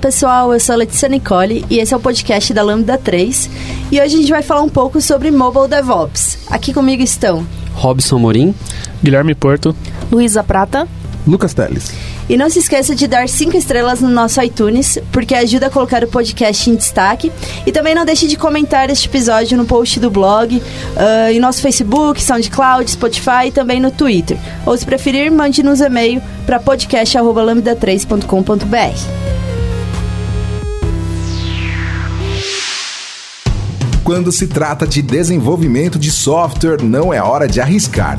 Pessoal, eu sou a Letícia Nicole e esse é o podcast da Lambda 3 e hoje a gente vai falar um pouco sobre Mobile DevOps. Aqui comigo estão Robson Morim, Guilherme Porto, Luísa Prata, Lucas Teles. E não se esqueça de dar 5 estrelas no nosso iTunes, porque ajuda a colocar o podcast em destaque. E também não deixe de comentar este episódio no post do blog, uh, em nosso Facebook, SoundCloud, Spotify e também no Twitter. Ou se preferir, mande-nos e-mail para podcast.lambda3.com.br. Quando se trata de desenvolvimento de software, não é hora de arriscar.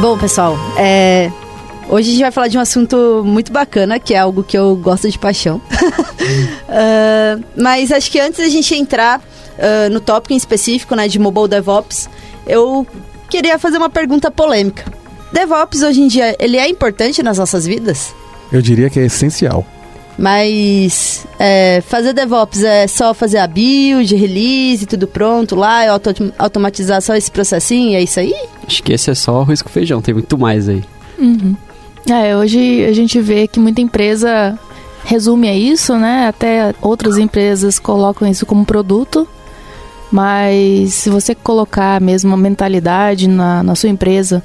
Bom, pessoal, é... hoje a gente vai falar de um assunto muito bacana, que é algo que eu gosto de paixão. uh, mas acho que antes da gente entrar uh, no tópico em específico, né, de Mobile DevOps, eu queria fazer uma pergunta polêmica. DevOps hoje em dia, ele é importante nas nossas vidas? Eu diria que é essencial. Mas é, fazer DevOps é só fazer a build, release, tudo pronto lá, auto automatizar só esse processinho, é isso aí? Acho que esse é só arroz com feijão, tem muito mais aí. Uhum. É, hoje a gente vê que muita empresa resume a isso, né? Até outras empresas colocam isso como produto. Mas se você colocar a mesma mentalidade na, na sua empresa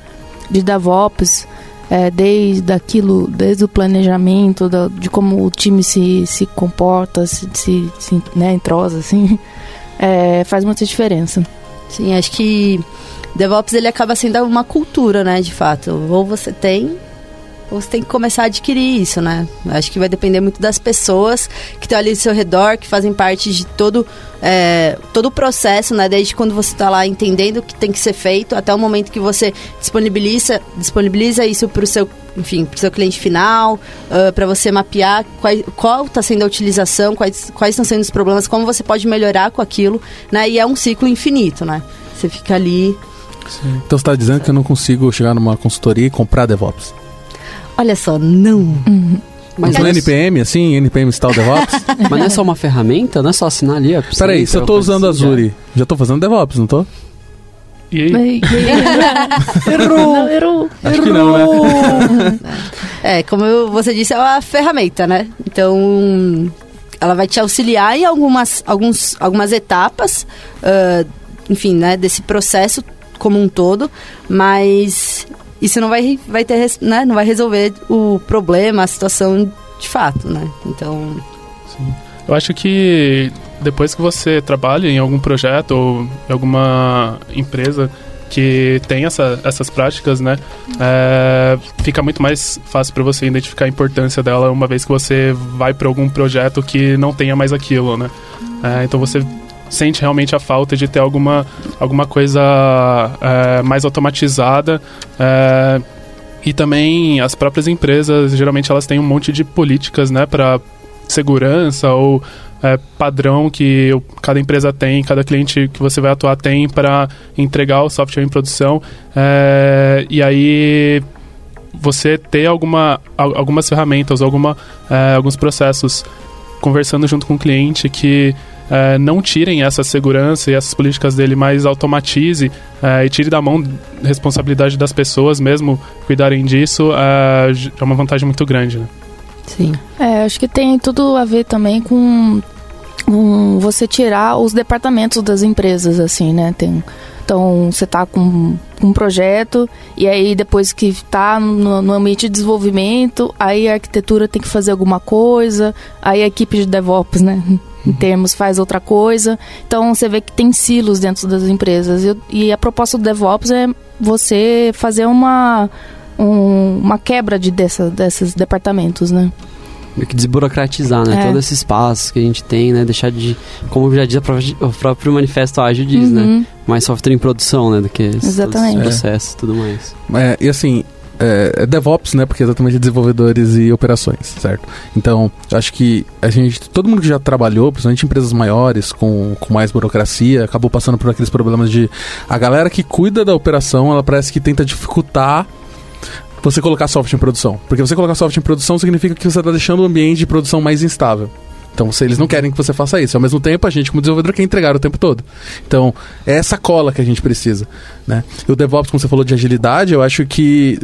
de DevOps, é, desde aquilo, desde o planejamento, da, de como o time se, se comporta, se, se, se né, entrosa, assim, é, faz muita diferença. Sim, acho que DevOps ele acaba sendo uma cultura, né, de fato. Ou você tem você tem que começar a adquirir isso, né? Acho que vai depender muito das pessoas que estão ali ao seu redor, que fazem parte de todo, é, todo o processo, né? Desde quando você está lá entendendo o que tem que ser feito, até o momento que você disponibiliza, disponibiliza isso para o seu, enfim, para o seu cliente final, uh, para você mapear qual está sendo a utilização, quais, quais estão sendo os problemas, como você pode melhorar com aquilo, né? E é um ciclo infinito, né? Você fica ali... Sim. Então você está dizendo que eu não consigo chegar numa consultoria e comprar DevOps? Olha só, não. Uhum. Mas no NPM, assim, NPM Install DevOps? Mas não é só uma ferramenta? Não é só assinar ali? Peraí, se eu tô usando assim, Azure, já. já tô fazendo DevOps, não tô? E aí? errou, errou. Acho que não, né? É, como você disse, é uma ferramenta, né? Então, ela vai te auxiliar em algumas, alguns, algumas etapas, uh, enfim, né, desse processo como um todo, mas isso não vai, vai ter, né, não vai resolver o problema, a situação de fato, né? Então... Sim. Eu acho que depois que você trabalha em algum projeto ou em alguma empresa que tem essa, essas práticas, né, é, fica muito mais fácil para você identificar a importância dela uma vez que você vai para algum projeto que não tenha mais aquilo, né. É, então você sente realmente a falta de ter alguma, alguma coisa é, mais automatizada. É, e também as próprias empresas, geralmente elas têm um monte de políticas, né, para segurança ou é, padrão que cada empresa tem, cada cliente que você vai atuar tem para entregar o software em produção. É, e aí você ter alguma, algumas ferramentas, alguma, é, alguns processos conversando junto com o cliente que é, não tirem essa segurança e essas políticas dele, mas automatize é, e tire da mão responsabilidade das pessoas mesmo cuidarem disso, é, é uma vantagem muito grande, né? Sim. É, acho que tem tudo a ver também com, com você tirar os departamentos das empresas, assim, né? Tem, então, você tá com um projeto e aí depois que tá no, no, ambiente de desenvolvimento, aí a arquitetura tem que fazer alguma coisa, aí a equipe de DevOps, né? Em termos, faz outra coisa. Então você vê que tem silos dentro das empresas. E, e a proposta do DevOps é você fazer uma, um, uma quebra de dessa, desses departamentos, né? Meio que desburocratizar, né? É. Todo esse espaço que a gente tem, né? Deixar de, como já diz o próprio manifesto ágil diz, né? uhum. né? Mais software em produção, né? Do que Exatamente. processos e tudo mais. É, e assim, é, é, DevOps, né? Porque é exatamente desenvolvedores e operações, certo? Então, acho que a gente, todo mundo que já trabalhou, principalmente em empresas maiores, com, com mais burocracia, acabou passando por aqueles problemas de a galera que cuida da operação, ela parece que tenta dificultar você colocar software em produção. Porque você colocar software em produção significa que você está deixando o ambiente de produção mais instável. Então, se eles não querem que você faça isso. Ao mesmo tempo, a gente, como desenvolvedor, quer entregar o tempo todo. Então, é essa cola que a gente precisa. Né? E o DevOps, como você falou de agilidade, eu acho que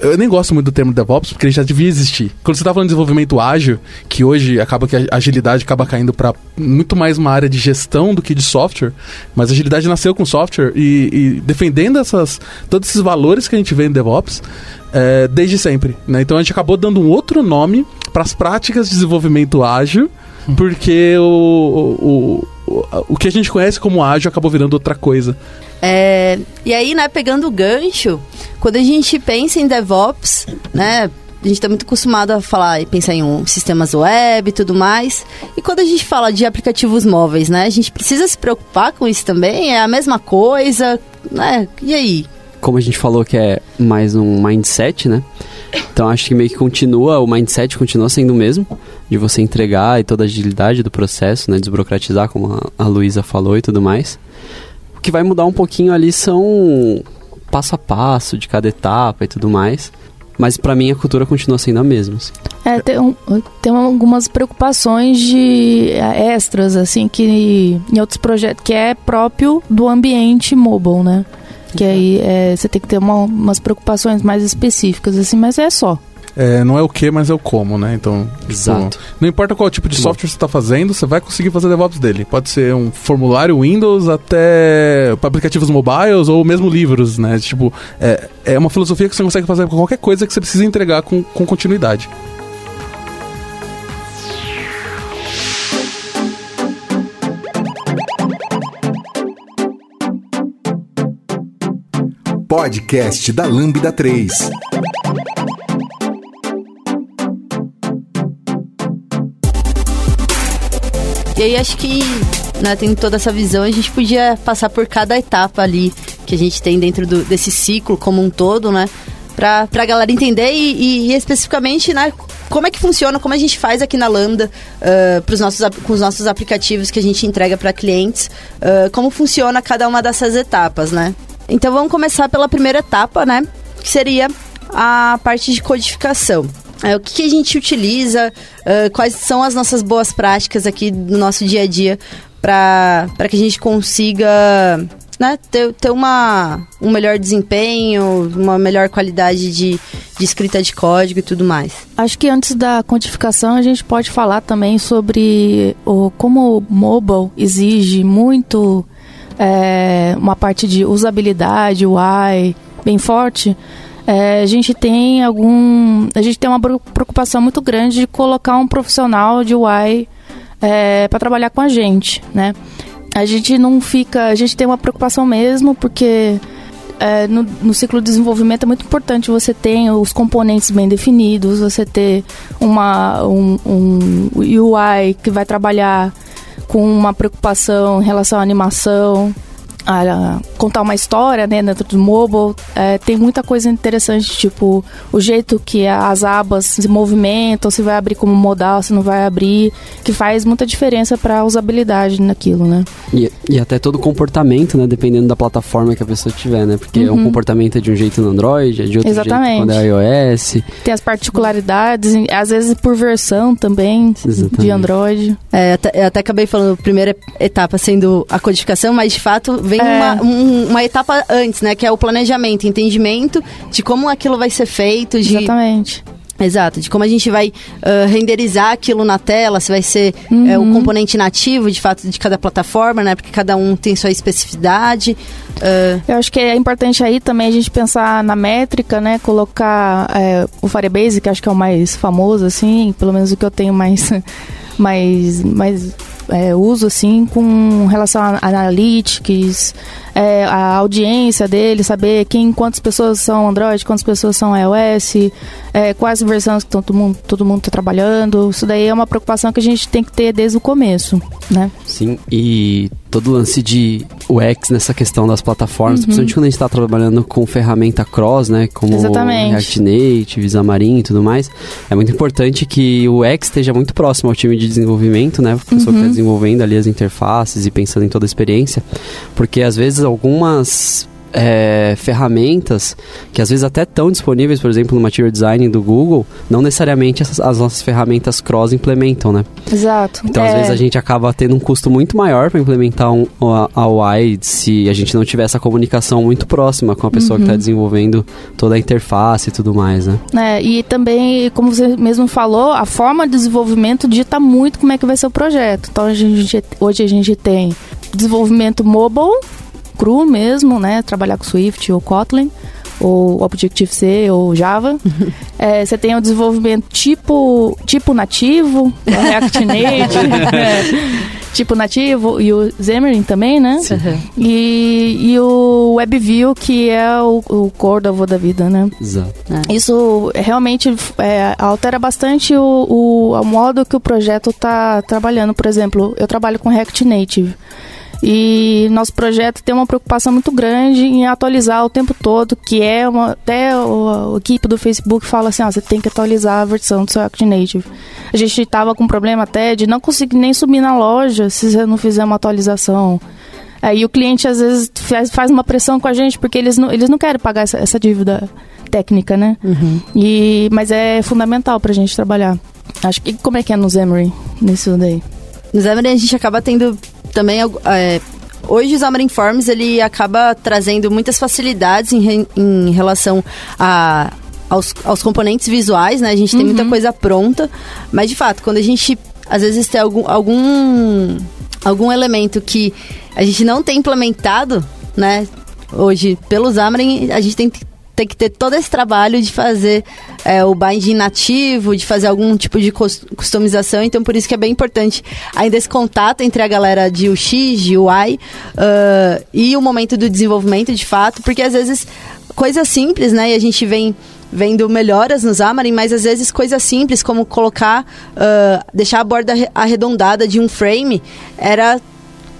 eu nem gosto muito do termo DevOps, porque ele já devia existir. Quando você está falando de desenvolvimento ágil, que hoje acaba que a agilidade acaba caindo para muito mais uma área de gestão do que de software, mas a agilidade nasceu com software e, e defendendo essas, todos esses valores que a gente vê em DevOps é, desde sempre. Né? Então a gente acabou dando um outro nome para as práticas de desenvolvimento ágil, porque o, o, o, o que a gente conhece como ágil acabou virando outra coisa. É, e aí, né, pegando o gancho, quando a gente pensa em DevOps, né, a gente está muito acostumado a falar e pensar em um, sistemas web e tudo mais. E quando a gente fala de aplicativos móveis, né, a gente precisa se preocupar com isso também? É a mesma coisa, né? E aí? Como a gente falou que é mais um mindset, né? Então acho que meio que continua, o mindset continua sendo o mesmo, de você entregar e toda a agilidade do processo, né? Desburocratizar, como a, Luísa falou e tudo mais que vai mudar um pouquinho ali são passo a passo de cada etapa e tudo mais. Mas para mim a cultura continua sendo a mesma. Assim. É, tem, um, tem algumas preocupações de é, extras, assim, que em outros projetos, que é próprio do ambiente mobile, né? Que aí é, você tem que ter uma, umas preocupações mais específicas, assim, mas é só. É, não é o que, mas é o como, né? Então, tipo, Exato. Tipo, não importa qual tipo de software você está fazendo, você vai conseguir fazer DevOps dele. Pode ser um formulário Windows até aplicativos mobiles ou mesmo livros, né? Tipo, é, é uma filosofia que você consegue fazer com qualquer coisa que você precisa entregar com, com continuidade. Podcast da Lambda 3. Aí acho que, né, tendo toda essa visão, a gente podia passar por cada etapa ali que a gente tem dentro do, desse ciclo como um todo, né? Pra, pra galera entender e, e, e especificamente, né, como é que funciona, como a gente faz aqui na Lambda uh, pros nossos, com os nossos aplicativos que a gente entrega para clientes, uh, como funciona cada uma dessas etapas, né? Então vamos começar pela primeira etapa, né? Que seria a parte de codificação. É, o que, a gente utiliza, uh, quais são as nossas boas práticas aqui no nosso dia a dia para que a gente consiga né, ter, ter uma, um melhor desempenho, uma melhor qualidade de, de escrita de código e tudo mais. Acho que antes da quantificação a gente pode falar também sobre o, como o mobile exige muito é, uma parte de usabilidade, UI bem forte é, a gente tem algum. A gente tem uma preocupação muito grande de colocar um profissional de UI é, para trabalhar com a gente, né? A gente não fica. A gente tem uma preocupação mesmo, porque é, no, no, ciclo de desenvolvimento é muito importante você ter os componentes bem definidos, você ter uma, um, um UI que vai trabalhar com uma preocupação em relação à animação, a contar uma história né, dentro do mobile. É, tem muita coisa interessante, tipo o jeito que as abas se movimentam, se vai abrir como modal, se não vai abrir, que faz muita diferença para a usabilidade naquilo, né? E, e, até todo o comportamento, né? Dependendo da plataforma que a pessoa tiver, né? Porque uhum. um comportamento é de um jeito no Android, é de outro Exatamente. jeito quando é iOS. Tem as particularidades, às vezes por versão também Exatamente. de Android. É, até, eu até acabei falando, primeira etapa sendo a codificação, mas de fato vem é. uma, um, uma etapa antes, né? Que é o planejamento, entendimento de como aquilo vai ser feito. De... Exatamente. Exato, de como a gente vai uh, renderizar aquilo na tela, se vai ser uhum. é, o componente nativo, de fato, de cada plataforma, né? Porque cada um tem sua especificidade. Uh... Eu acho que é importante aí também a gente pensar na métrica, né? Colocar é, o Firebase, que acho que é o mais famoso, assim, pelo menos o que eu tenho mais, mais, mais é, uso assim com relação a analytics, é, a audiência dele, saber quem, quantas pessoas são Android, quantas pessoas são iOS, é, quais versões que todo mundo todo mundo está trabalhando. Isso daí é uma preocupação que a gente tem que ter desde o começo, né? Sim, e todo o lance de UX nessa questão das plataformas, uhum. principalmente quando a gente está trabalhando com ferramenta cross, né, como Exatamente. React Native, Xamarin e tudo mais, é muito importante que o UX esteja muito próximo ao time de desenvolvimento, né, a pessoa uhum. que está desenvolvendo ali as interfaces e pensando em toda a experiência, porque às vezes algumas é, ferramentas que às vezes até estão disponíveis, por exemplo, no Material Design do Google, não necessariamente as, as nossas ferramentas cross implementam, né? Exato. Então, é. às vezes, a gente acaba tendo um custo muito maior para implementar um, a, a UI se a gente não tiver essa comunicação muito próxima com a pessoa tá uhum. que está desenvolvendo toda a interface e tudo mais, né? É, e também, como você mesmo falou, a forma de desenvolvimento dita muito como é que vai ser o projeto. Então, a gente, hoje a gente tem desenvolvimento mobile, cru mesmo, né? Trabalhar com Swift ou Kotlin ou Objective-C ou Java. é, você tem o desenvolvimento tipo, tipo nativo, React Native, é, tipo nativo, e o Xamarin também, né? Sim. E, e o WebView, que é o, o Cordova da vida, né? Exato. É. Isso realmente é, altera bastante o, o, o modo que o projeto está trabalhando. Por exemplo, eu trabalho com React Native. E nosso projeto tem uma preocupação muito grande em atualizar o tempo todo, que é uma, até o, a equipe do Facebook fala assim, ó, você tem que atualizar a versão do seu Act Native. A gente estava com problema até de não conseguir nem subir na loja se você não fizer uma atualização. Aí o cliente às vezes faz, faz uma pressão com a gente porque eles não, eles não querem pagar essa, essa dívida técnica, né? Uhum. E, mas é fundamental para a gente trabalhar. Acho que como é que é no Xamarin, nisso daí? No Xamarin a gente acaba tendo também é, hoje o Xamarin Forms ele acaba trazendo muitas facilidades em, em relação a aos, aos, componentes visuais, né? A gente tem uhum. muita coisa pronta, mas de fato, quando a gente às vezes tem algum algum algum elemento que a gente não tem implementado, né? Hoje, pelo Xamarin, a gente tem que tem que ter todo esse trabalho de fazer é, o binding nativo, de fazer algum tipo de customização. Então, por isso que é bem importante ainda esse contato entre a galera de UX, de UI uh, e o momento do desenvolvimento, de fato, porque às vezes coisas simples, né? E a gente vem vendo melhoras no Xamarin, mas às vezes coisas simples como colocar, uh, deixar a borda arredondada de um frame era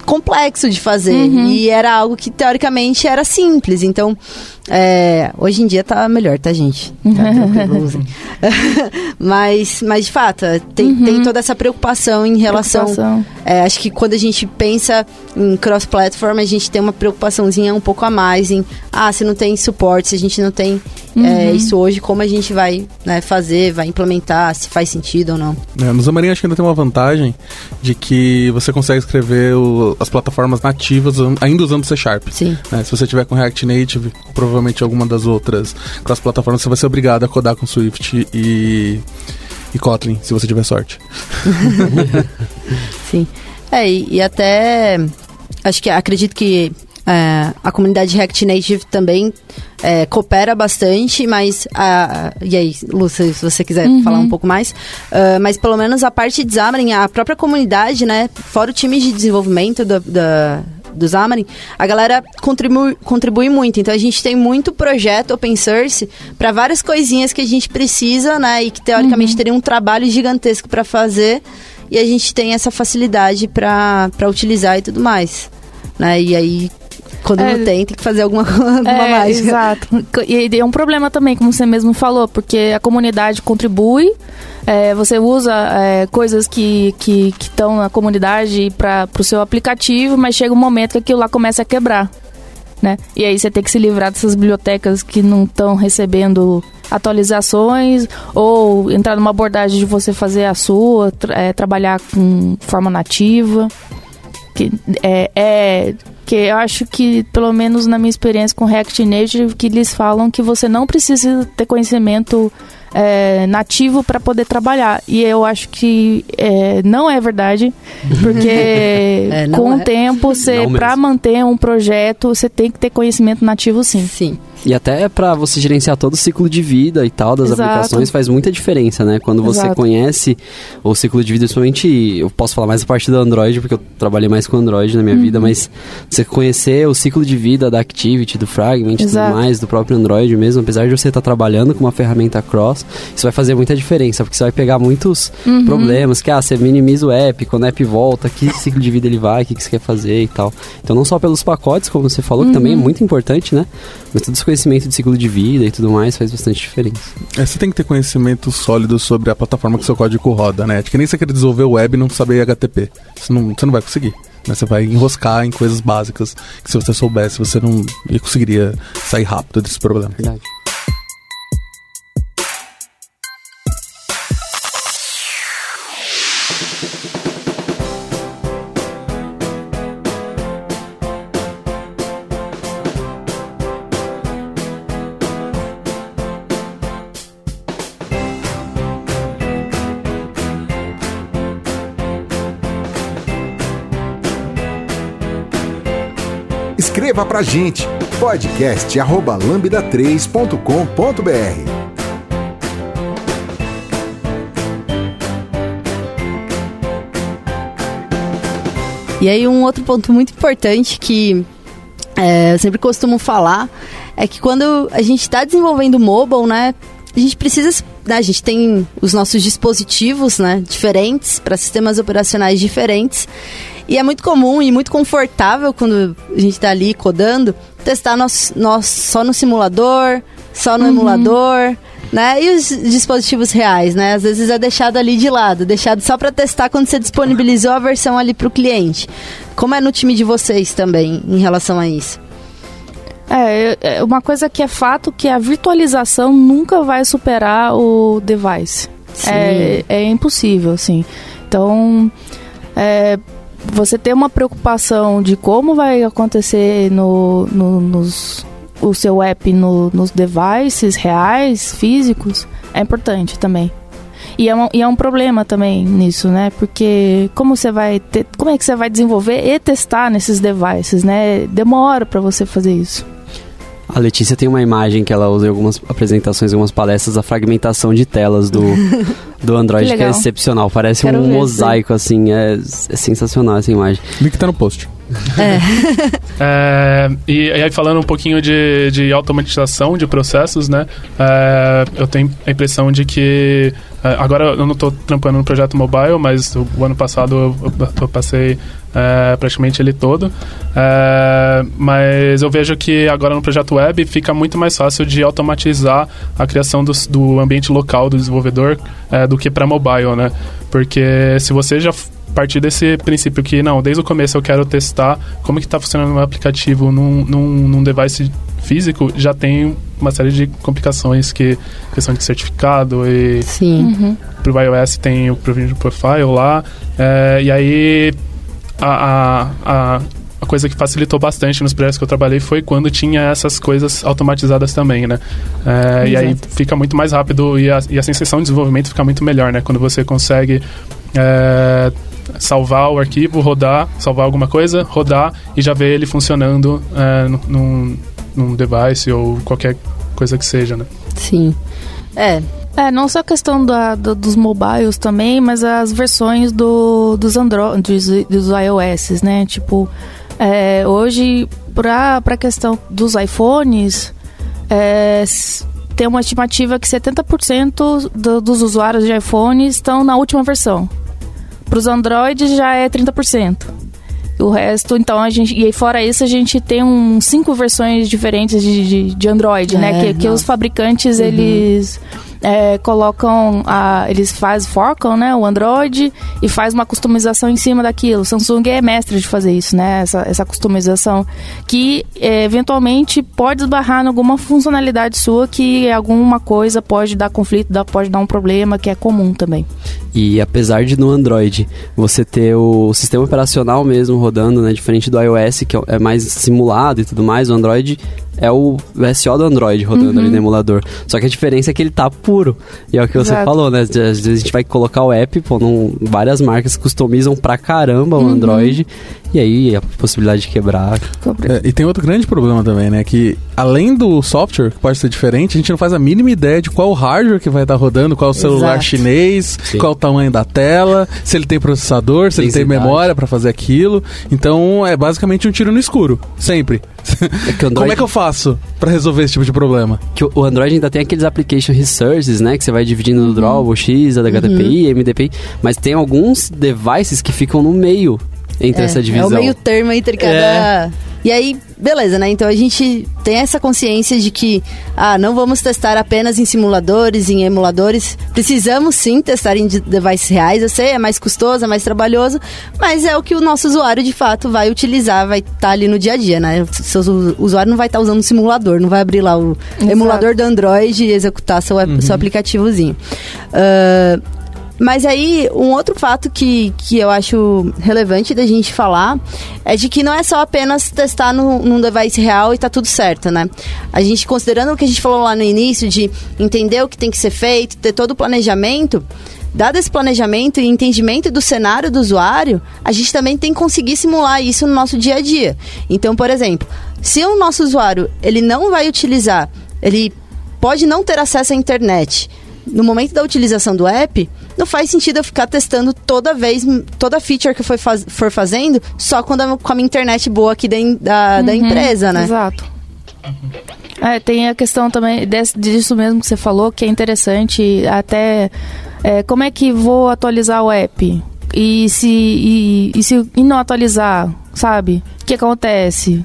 complexo de fazer. Uhum. E era algo que teoricamente era simples. Então, é, hoje em dia tá melhor, tá, gente? Tá mas, mas, de fato, tem, uhum. tem toda essa preocupação em relação. Preocupação. É, acho que quando a gente pensa em cross-platform, a gente tem uma preocupaçãozinha um pouco a mais em, ah, se não tem suporte, se a gente não tem é, uhum. é, isso hoje, como a gente vai né, fazer, vai implementar, se faz sentido ou não. É, no Xamarin acho que ainda tem uma vantagem de que você consegue escrever o, as plataformas nativas ainda usando C Sharp. Sim. É, se você tiver com React Native, provavelmente alguma das outras class plataformas, você vai ser obrigado a codar com Swift e, e Kotlin, se você tiver sorte. Sim. É, e, e até acho que acredito que é, a comunidade React Native também é, coopera bastante, mas a, e aí, Lúcia, se você quiser uhum. falar um pouco mais, uh, mas pelo menos a parte de Xamarin, a própria comunidade, né, fora o time de desenvolvimento do, da, do Xamarin, a galera contribui, contribui muito. Então a gente tem muito projeto open source para várias coisinhas que a gente precisa, né, e que teoricamente uhum. teria um trabalho gigantesco para fazer, e a gente tem essa facilidade para utilizar e tudo mais. Né? E aí Quando É. não tem, tem que fazer alguma, alguma É, mágica. exato. E é um problema também, como você mesmo falou, porque a comunidade contribui, é, você usa é, coisas que estão na comunidade para o seu aplicativo, mas chega um momento que aquilo lá começa a quebrar. Né? E aí você tem que se livrar dessas bibliotecas que não estão recebendo atualizações ou entrar numa abordagem de você fazer a sua, tra- é, trabalhar com forma nativa que é, é que eu acho que pelo menos na minha experiência com React Native que eles falam que você não precisa ter conhecimento é, nativo para poder trabalhar e eu acho que é, não é verdade porque com é. o tempo para manter um projeto você tem que ter conhecimento nativo sim Sim. E até pra você gerenciar todo o ciclo de vida e tal das Exato. aplicações faz muita diferença, né? Quando você Exato. conhece o ciclo de vida, principalmente, eu posso falar mais a parte do Android, porque eu trabalhei mais com Android na minha Uhum. vida, mas você conhecer o ciclo de vida da Activity, do Fragment e tudo mais, do próprio Android mesmo, apesar de você estar trabalhando com uma ferramenta cross, isso vai fazer muita diferença, porque você vai pegar muitos Uhum. problemas, que ah, você minimiza o app, quando o app volta, que ciclo de vida ele vai, o que, que você quer fazer e tal. Então não só pelos pacotes, como você falou, que também é Uhum. muito importante, né? Mas todo esse conhecimento de ciclo de vida e tudo mais faz bastante diferença. É, você tem que ter conhecimento sólido sobre a plataforma que seu código roda, né? É que nem você querer desenvolver web e não saber HTTP. Você não, você não vai conseguir. Né? Você vai enroscar em coisas básicas que se você soubesse, você não conseguiria sair rápido desse problema. Verdade. Escreva pra gente podcast arroba lambda3.com.br E aí um outro ponto muito importante que é, eu sempre costumo falar é que quando a gente está desenvolvendo mobile, né, a gente precisa, né, a gente tem os nossos dispositivos, né, diferentes para sistemas operacionais diferentes. E é muito comum e muito confortável quando a gente está ali codando testar nós, nós só no simulador, só no emulador, né? E os dispositivos reais, né? Às vezes é deixado ali de lado, deixado só para testar quando você disponibilizou a versão ali para o cliente. Como é no time de vocês também em relação a isso? É, é uma coisa que é fato que a virtualização nunca vai superar o device. É, é impossível, assim. Então, é, você ter uma preocupação de como vai acontecer no, no- nos, o seu app no- nos devices reais, físicos, é importante também. E é, um, e é um problema também nisso, né? Porque como você vai ter, como é que você vai desenvolver e testar nesses devices, né? Demora para você fazer isso. A Letícia tem uma imagem que ela usa em algumas apresentações, em algumas palestras, a fragmentação de telas do, do Android, Que que, é excepcional. Parece Quero um ver mosaico, assim, é, é sensacional essa imagem. Link tá no post. É, e, e aí falando um pouquinho de, de automatização de processos, né? é, eu tenho a impressão de que é, agora eu não estou trampando no projeto mobile, mas o, o ano passado eu, eu- eu passei é, praticamente ele todo. É, mas eu vejo que agora no projeto web fica muito mais fácil de automatizar a criação dos- do, ambiente local do desenvolvedor é, do que para mobile, né? Porque se você já partir desse princípio que, não, desde o começo eu quero testar como que está funcionando o meu aplicativo num, num, num device físico, já tem uma série de complicações que questão de certificado e Sim. Uhum. pro iOS tem o Provision Profile lá, é, e aí a, a, a, a coisa que facilitou bastante nos projetos que eu trabalhei foi quando tinha essas coisas automatizadas também, né? É, e aí fica muito mais rápido e a, e a sensação de desenvolvimento fica muito melhor, né? Quando você consegue é, salvar o arquivo, rodar, salvar alguma coisa, rodar e já ver ele funcionando é, num- num, device ou qualquer coisa que seja, né? Sim. É, É, não só a questão da, do- dos mobiles também, mas as versões do, dos Android, dos, dos iOS, né? Tipo, é, hoje, pra, pra questão dos iPhones, é, tem uma estimativa que 70% do, dos usuários de iPhone estão na última versão. Para os Androids já é 30%. O resto, então, a gente. E aí, fora isso, a gente tem um, cinco versões diferentes de, de, de Android, né? É, Que, que os fabricantes, eles. É, colocam a, eles fazem forcam né o Android e faz uma customização em cima daquilo. Samsung é mestre de fazer isso né essa, essa customização que é, eventualmente pode esbarrar em alguma funcionalidade sua que alguma coisa pode dar conflito dá- pode dar um problema que é comum também. E apesar de no Android você ter o sistema operacional mesmo rodando, né, diferente do iOS, que é mais simulado e tudo mais, o Android é o SO do Android rodando ali no emulador. Só que a diferença é que ele tá puro. E é o que você Exato. falou, né? Às vezes a gente vai colocar o app, pô, num- várias marcas customizam pra caramba o Android. E aí a possibilidade de quebrar. É, e tem outro grande problema também, né? Que além do software, que pode ser diferente, a gente não faz a mínima ideia de qual hardware que vai estar rodando, qual o celular Exato. chinês, Sim. qual o tamanho da tela, se ele tem processador, se ele tem memória pra fazer aquilo. Então é basicamente um tiro no escuro, sempre. É Android, Como é que eu faço pra resolver esse tipo de problema? que o- Android ainda tem aqueles application resources, né? Que você vai dividindo no Draw, o X, a HDPI, MDPI. Mas tem alguns devices que ficam no meio entre é, essa é divisão. o meio termo entre cada. E aí, beleza, né? Então a gente tem essa consciência de que, ah, não vamos testar apenas em simuladores, em emuladores. Precisamos sim testar em de- devices reais. Eu sei, é mais custoso, é mais trabalhoso, mas é o que o nosso usuário de fato vai utilizar, vai estar ali no dia a dia, né? O seu usuário não vai estar usando um simulador, não vai abrir lá o Exato. emulador do Android e executar seu, app- seu aplicativozinho. Ah, mas aí, um outro fato que, que eu acho relevante da gente falar é de que não é só apenas testar no, num device real e tá tudo certo, né? A gente, considerando o que a gente falou lá no início, de entender o que tem que ser feito, ter todo o planejamento, dado esse planejamento e entendimento do cenário do usuário, a gente também tem que conseguir simular isso no nosso dia a dia. Então, por exemplo, se o nosso usuário ele não vai utilizar, ele pode não ter acesso à internet no momento da utilização do app, não faz sentido eu ficar testando toda vez, toda feature que eu for, faz- for fazendo, só quando eu- com a minha internet boa aqui da, da, da empresa, né? Exato. É, tem a questão também desse- disso mesmo que você falou, que é interessante, até é, como é que vou atualizar o app? E se, e, e se e não atualizar, sabe? O que acontece?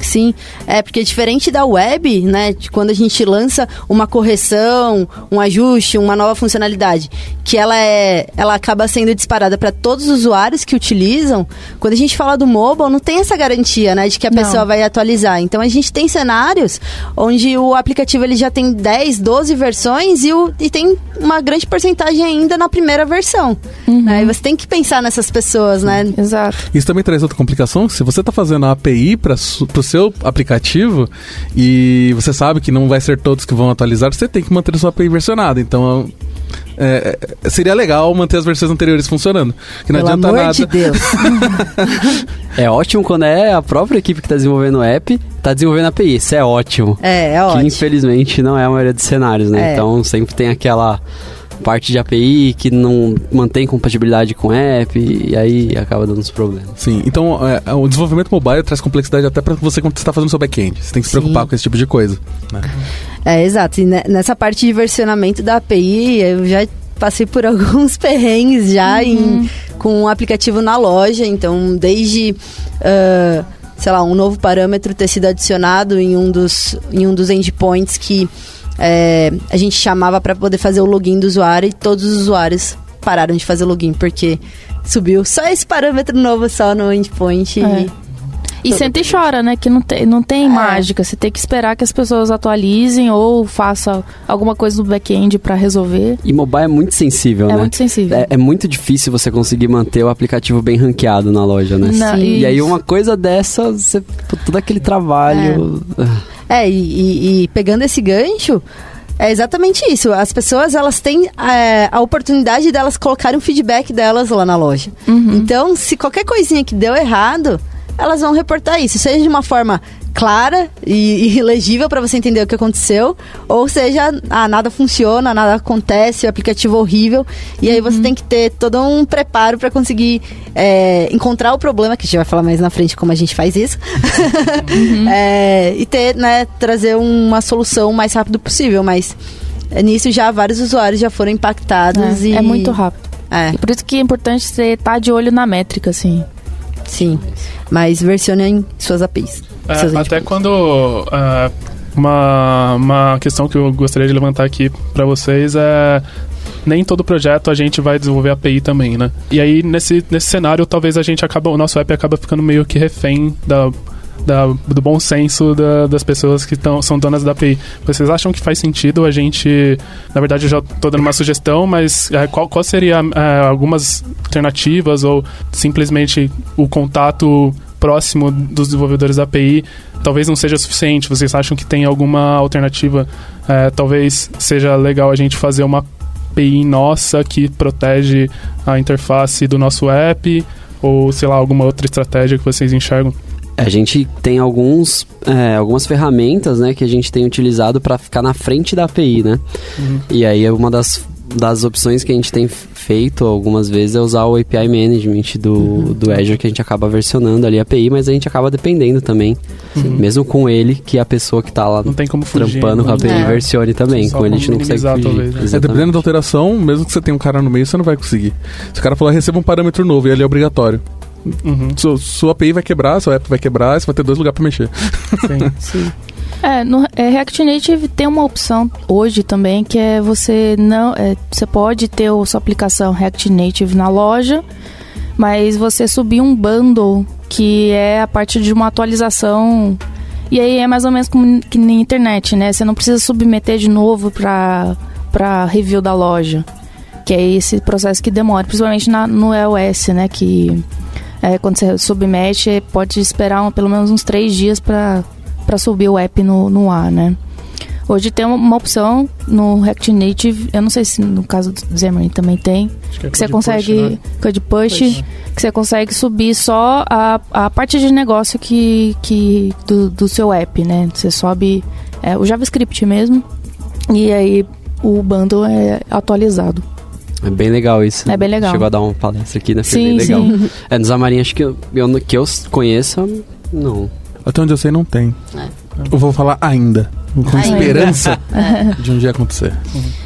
Sim, é porque diferente da web, né, de quando a gente lança uma correção, um ajuste, uma nova funcionalidade, que ela é, ela acaba sendo disparada para todos os usuários que utilizam. Quando a gente fala do mobile, não tem essa garantia, né, de que a Não. pessoa vai atualizar. Então a gente tem cenários onde o aplicativo ele já tem 10, 12 versões e, o, e tem uma grande porcentagem ainda na primeira versão. Né? E você tem que pensar nessas pessoas, né? Exato. Isso também traz outra complicação. Se você está fazendo a API para o seu aplicativo e você sabe que não vai ser todos que vão atualizar, você tem que manter a sua API versionada. Então, é, é, seria legal manter as versões anteriores funcionando. Que não Pelo adianta amor nada. de Deus. É ótimo quando é a própria equipe que tá desenvolvendo o app, tá desenvolvendo a API. Isso é ótimo. É, é Que ótimo. infelizmente não é a maioria dos cenários, né? É. Então sempre tem aquela parte de API que não mantém compatibilidade com app e aí acaba dando os problemas. Sim, então é, o desenvolvimento mobile traz complexidade até para você quando você está fazendo seu back-end. Você tem que se Sim. preocupar com esse tipo de coisa. né? É, exato. E ne- nessa parte de versionamento da API, eu já passei por alguns perrengues já em, com o aplicativo na loja. Então, desde, ah, sei lá, um novo parâmetro ter sido adicionado em um dos, em um dos endpoints que é, a gente chamava para poder fazer o login do usuário e todos os usuários pararam de fazer login porque subiu só esse parâmetro novo só no endpoint. É. E, E sente e chora, né? Que não tem, não tem É. mágica. Você tem que esperar que as pessoas atualizem ou faça alguma coisa no back-end para resolver. E mobile é muito sensível, É né? muito sensível. É, é muito difícil você conseguir manter o aplicativo bem ranqueado na loja, né? Não, Sim. E aí uma coisa dessa, você, todo aquele trabalho. É, e, e- e pegando esse gancho, é exatamente isso. As pessoas, elas têm é, a oportunidade delas colocarem o feedback delas lá na loja. Então, se qualquer coisinha que deu errado, elas vão reportar isso. Seja de uma forma clara e, e legível para você entender o que aconteceu, ou seja, ah, nada funciona, nada acontece, o aplicativo é horrível, e aí você tem que ter todo um preparo para conseguir é, encontrar o problema, que a gente vai falar mais na frente como a gente faz isso, É, e ter, né, trazer uma solução o mais rápido possível, mas nisso já vários usuários já foram impactados É, e é muito rápido. É. Por isso que é importante você estar de olho na métrica, assim. Sim, mas versionem suas APIs. É, seus até quando é, uma, uma questão que eu gostaria de levantar aqui para vocês é nem todo projeto a gente vai desenvolver API também, né? E aí nesse, nesse cenário talvez a gente acaba o nosso app acaba ficando meio que refém da da- do bom senso da- das pessoas que tão, são donas da API. Vocês acham que faz sentido a gente. Na verdade, eu já estou dando uma sugestão, mas é, qual, qual seria é, algumas alternativas ou simplesmente o contato próximo dos desenvolvedores da API talvez não seja suficiente? Vocês acham que tem alguma alternativa? É, talvez seja legal a gente fazer uma API nossa que protege a interface do nosso app? Ou, sei lá, alguma outra estratégia que vocês enxergam? A gente tem alguns, é, algumas ferramentas, né, que a gente tem utilizado para ficar na frente da API, né? E aí é uma das, das opções que a gente tem feito algumas vezes é usar o API Management do, do Azure, que a gente acaba versionando ali a API, mas a gente acaba dependendo também, mesmo com ele, que a pessoa que tá lá Não tem como fugir. trampando com a né? API É. versione também. Só Com ele a gente não consegue fugir. talvez, né? É, Exatamente. dependendo da alteração, mesmo que você tenha um cara no meio, você não vai conseguir. Se o cara falar, receba um parâmetro novo e ele é obrigatório. Uhum, Sua, sua API vai quebrar, seu app vai quebrar, você vai ter dois lugares pra mexer. sim. Sim. É, no é, React Native tem uma opção hoje também que é você não, é, você pode ter a sua aplicação React Native na loja, mas você subir um bundle que é a partir de uma atualização e aí é mais ou menos como que na internet, né? Você não precisa submeter de novo para para review da loja, que é esse processo que demora, principalmente na, no iOS, né? Que é, quando você submete, pode esperar um- pelo menos uns três dias para subir o app no, no ar, né? Hoje tem uma, opção no React Native, eu não sei se no caso do Xamarin também tem, que é que você code push, consegue né? code push, Push. que você consegue subir só a, a parte de negócio que, que do, do seu app, né? Você sobe é, o JavaScript mesmo e aí o bundle é atualizado. É bem legal isso. É bem legal. Chegou a dar uma palestra aqui, né? Foi Sim, bem legal. sim. É, no Xamarin, acho que eu, eu- que eu conheça, não. Até onde eu sei, não tem. É. Eu vou falar ainda. Com Ainda. esperança de um dia acontecer.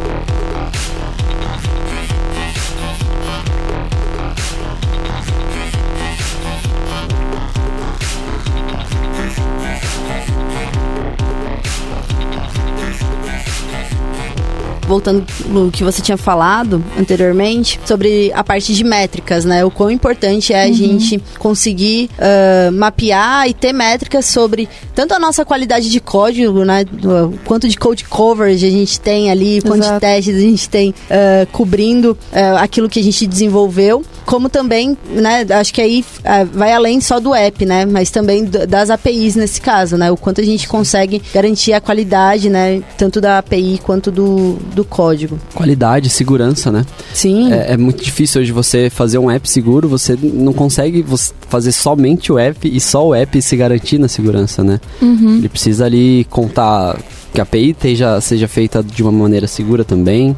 Voltando no que você tinha falado anteriormente sobre a parte de métricas, né? O quão importante é a gente conseguir ah, mapear e ter métricas sobre tanto a nossa qualidade de código, né? do- Quanto de code coverage a gente tem ali, quanto de Exato. testes a gente tem ah, cobrindo ah, aquilo que a gente desenvolveu, como também, né? Acho que aí vai além só do app, né? Mas também das APIs nesse caso, né? O quanto a gente consegue garantir a qualidade, né? Tanto da API quanto do, do código. Qualidade, segurança, né? Sim. É, é muito difícil hoje você fazer um app seguro, você não consegue fazer somente o app e só o app se garantir na segurança, né? Uhum. Ele precisa ali contar que a API teja, seja feita de uma maneira segura também,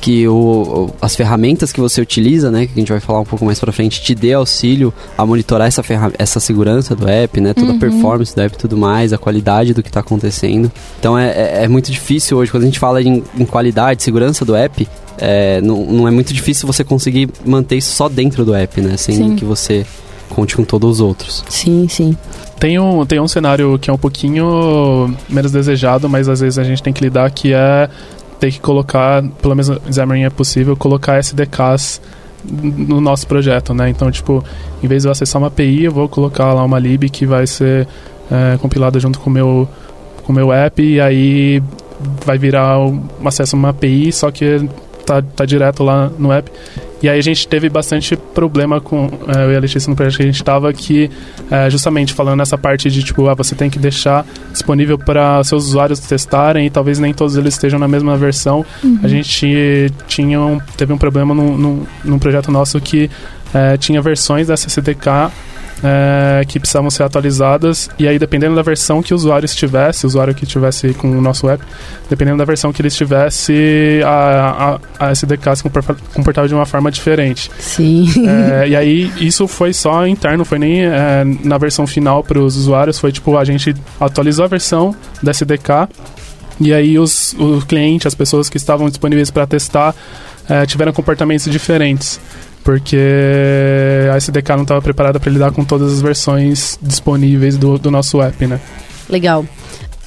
que o, as ferramentas que você utiliza, né, que a gente vai falar um pouco mais pra frente, te dê auxílio a monitorar essa, essa segurança do app, né, toda a performance do app e tudo mais, a qualidade do que está acontecendo. Então é, é, é muito difícil hoje, quando a gente fala em, em qualidade, segurança do app, é, não, não é muito difícil você conseguir manter isso só dentro do app, né, sem Sim. que você conte com todos os outros. Sim, sim. Tem um, tem um cenário que é um pouquinho menos desejado, mas às vezes a gente tem que lidar, que é ter que colocar, pelo menos no Xamarin é possível, colocar SDKs no nosso projeto, né? Então, tipo, em vez de eu acessar uma API, eu vou colocar lá uma lib que vai ser é, compilada junto com o meu, com o meu app e aí vai virar um acesso a uma API, só que tá, tá direto lá no app. E aí a gente teve bastante problema com é, eu e a Letícia no projeto que a gente estava que é, justamente falando nessa parte de tipo, ah, você tem que deixar disponível para seus usuários testarem e talvez nem todos eles estejam na mesma versão. A gente tinha um, teve um problema num, num, num projeto nosso que é, tinha versões da SSDK é, que precisavam ser atualizadas. E aí, dependendo da versão que o usuário estivesse, o usuário que estivesse com o nosso app, dependendo da versão que ele estivesse, a, a, a SDK se comportava de uma forma diferente. Sim. É, e aí, isso foi só interno, foi nem é, na versão final para os usuários, foi tipo, a gente atualizou a versão da SDK e aí os, o cliente, as pessoas que estavam disponíveis para testar, tiveram comportamentos diferentes porque a SDK não estava preparada para lidar com todas as versões disponíveis do, do nosso app, né? Legal.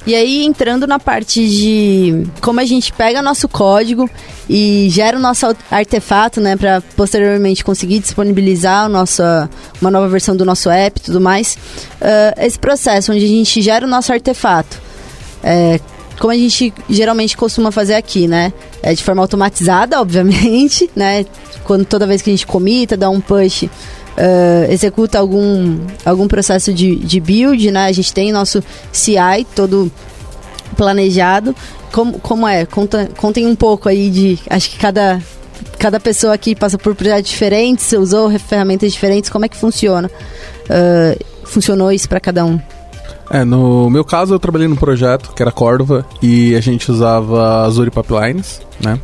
E aí, entrando na parte de como a gente pega nosso código e gera o nosso artefato, né, para posteriormente conseguir disponibilizar o nosso, uma nova versão do nosso app e tudo mais. Uh, esse processo onde a gente gera o nosso artefato, é, como a gente geralmente costuma fazer aqui, né? É de forma automatizada, obviamente, né? Quando toda vez que a gente comita, dá um push, uh, executa algum, algum processo de, de build, né? A gente tem nosso CI todo planejado. Como, como é? Conta, contem um pouco aí de. Acho que cada, cada pessoa aqui passa por projetos diferentes, usou ferramentas diferentes. Como é que funciona? Uh, funcionou isso para cada um? É, no meu caso eu trabalhei num projeto que era Cordova e a gente usava Azure Pipelines, né?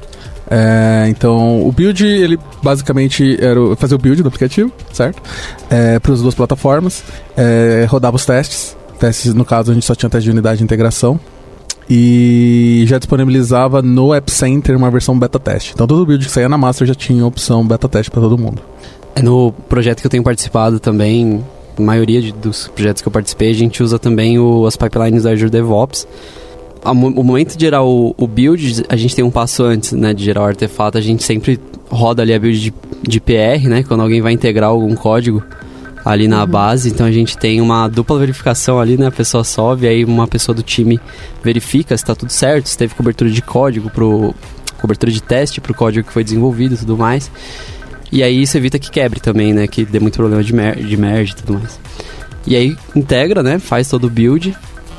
É, então, o build, ele basicamente era fazer o build do aplicativo, certo? É, para as duas plataformas, é, rodava os testes. Testes, no caso, a gente só tinha teste de unidade de integração. E já disponibilizava no App Center uma versão beta teste. Então, todo build que saía na master já tinha opção beta teste para todo mundo. É no projeto que eu tenho participado também, a maioria de, dos projetos que eu participei, a gente usa também o, as pipelines da Azure DevOps. o momento de gerar o, o, build, a gente tem um passo antes, né, de gerar o artefato, a gente sempre roda ali a build de, de PR, né, quando alguém vai integrar algum código ali na uhum. base, então a gente tem uma dupla verificação ali, né, a pessoa sobe, aí uma pessoa do time verifica se está tudo certo, se teve cobertura de código pro cobertura de teste para o código que foi desenvolvido e tudo mais. E aí isso evita que quebre também, né? Que dê muito problema de, mer de merge e tudo mais. E aí integra, né? Faz todo o build.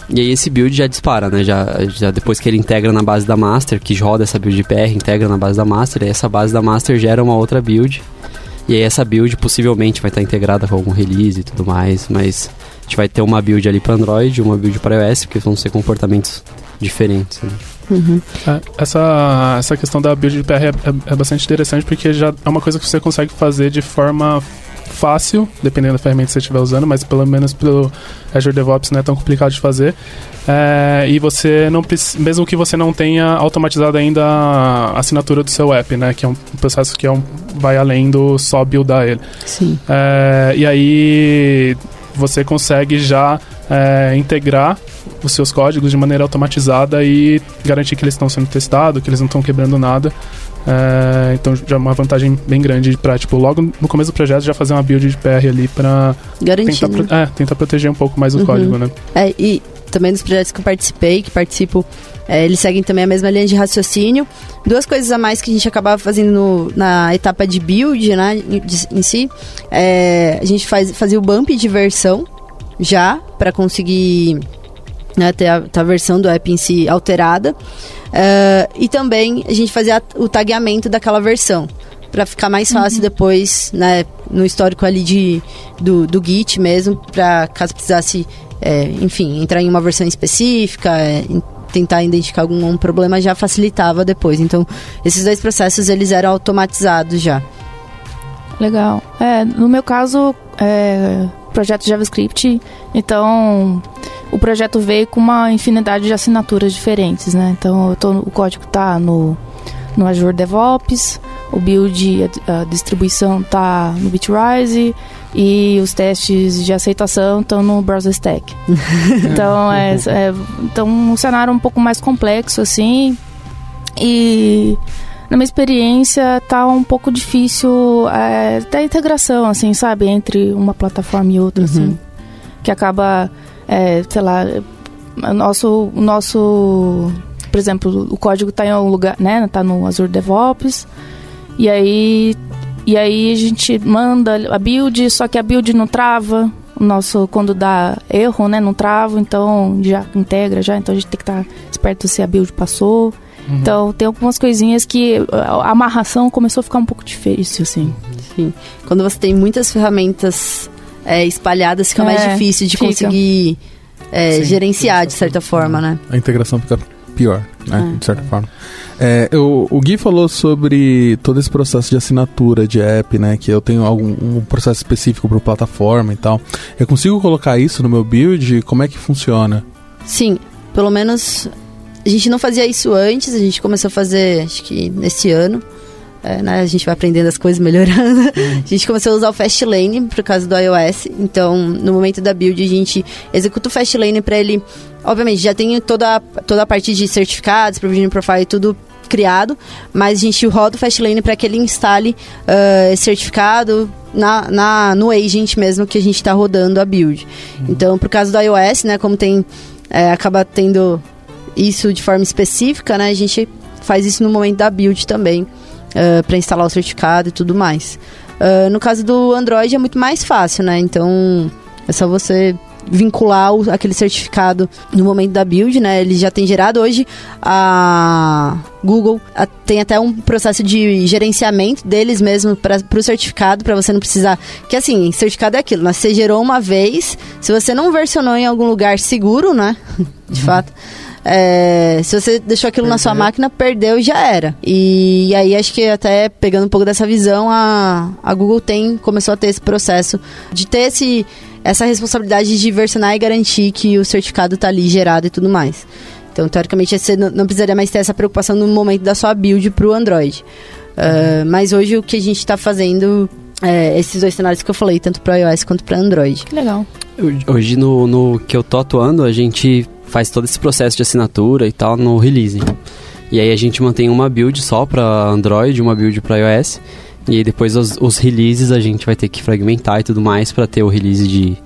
E aí esse build já dispara, né? Já, já depois que ele integra na base da master, que roda essa build de PR, integra na base da master, e essa base da master gera uma outra build. E aí essa build possivelmente vai estar integrada com algum release e tudo mais, mas a gente vai ter uma build ali para Android, uma build para iOS, porque vão ser comportamentos diferentes. Né? Uhum. É, essa, essa questão da build de PR é, é, é, bastante interessante porque já é uma coisa que você consegue fazer de forma fácil, dependendo da ferramenta que você estiver usando, mas pelo menos pelo Azure DevOps não é tão complicado de fazer. É, e você não mesmo que você não tenha automatizado ainda a assinatura do seu app, né, que é um processo que é um, vai além do só buildar ele. Sim. É, e aí você consegue já é, integrar os seus códigos de maneira automatizada e garantir que eles estão sendo testados, que eles não estão quebrando nada. É, então já é uma vantagem bem grande para, tipo, logo no começo do projeto já fazer uma build de PR ali para tentar, pro, é, tentar proteger um pouco mais o uhum. código, né? É, e também dos projetos que eu participei, que participo, é, eles seguem também a mesma linha de raciocínio. Duas coisas a mais que a gente acabava fazendo no, na etapa de build, né, em, si, é, a gente faz, fazia o bump de versão já para conseguir né, ter, a, ter, a, versão do app em si alterada. Uh, e também a gente fazia o tagueamento daquela versão para ficar mais fácil uhum. depois, né, no histórico ali de, do, do Git mesmo, para caso precisasse, é, enfim, entrar em uma versão específica, é, tentar identificar algum problema, já facilitava depois. Então, esses dois processos, eles eram automatizados já. Legal. É, no meu caso, é, projeto JavaScript, então o projeto veio com uma infinidade de assinaturas diferentes, né? Então tô, o código tá no, no Azure DevOps, o build, a, a distribuição tá no Bitrise e os testes de aceitação estão no Browser Stack. então é, é então um cenário um pouco mais complexo assim e na minha experiência tá um pouco difícil é, ter a integração assim sabe entre uma plataforma e outra assim, uhum. assim que acaba é, sei lá, o nosso, nosso, por exemplo, o código está em um lugar, né, tá no Azure DevOps, e aí, e aí a gente manda a build, só que a build não trava, o nosso, quando dá erro, né, não trava, então já integra já, então a gente tem que estar tá esperto se a build passou. Uhum. Então, tem algumas coisinhas que a amarração começou a ficar um pouco difícil, assim. Sim. Quando você tem muitas ferramentas é, espalhadas, fica mais É, difícil de fica. conseguir é, Sim, gerenciar, de certa forma, né? A integração fica pior, né? É. De certa forma. É, eu- o Gui falou sobre todo esse processo de assinatura de app, né? Que eu tenho algum um processo específico para plataforma e tal. Eu consigo colocar isso no meu build? Como é que funciona? Sim, pelo menos a gente não fazia isso antes, a gente começou a fazer, acho que nesse ano. É, né, a gente vai aprendendo as coisas, melhorando. A gente começou a usar o Fastlane por causa do iOS. Então, no momento da build, a gente executa o Fastlane para ele. Obviamente, já tem toda, toda a parte de certificados, provisioning profile, tudo criado, mas a gente roda o Fastlane para que ele instale esse certificado na, na, no agent mesmo que a gente está rodando a build. Então, por causa do iOS, né, como tem é, acaba tendo isso de forma específica, né? A gente faz isso no momento da build também, para instalar o certificado e tudo mais. Ah, no caso do Android é muito mais fácil, né? Então é só você vincular o- aquele certificado no momento da build, né? Ele já tem gerado hoje a Google a- tem até um processo de gerenciamento deles mesmo para o certificado para você não precisar que assim certificado é aquilo, né? Você gerou uma vez, se você não versionou em algum lugar seguro, né? De fato. É, se você deixou aquilo na sua máquina, perdeu e já era. E, aí acho que até pegando um pouco dessa visão, a, a Google tem começou a ter esse processo de ter esse, essa responsabilidade de versionar e garantir que o certificado está ali gerado e tudo mais. Então, teoricamente, você não não precisaria mais ter essa preocupação no momento da sua build para o Android. Uh, mas hoje o que a gente está fazendo é esses dois cenários que eu falei, tanto para iOS quanto para Android. Que legal. Hoje no, no que eu tô atuando, a gente faz todo esse processo de assinatura e tal no release. E aí a gente mantém uma build só para Android, uma build para iOS. E aí depois os, os releases a gente vai ter que fragmentar e tudo mais para ter o release de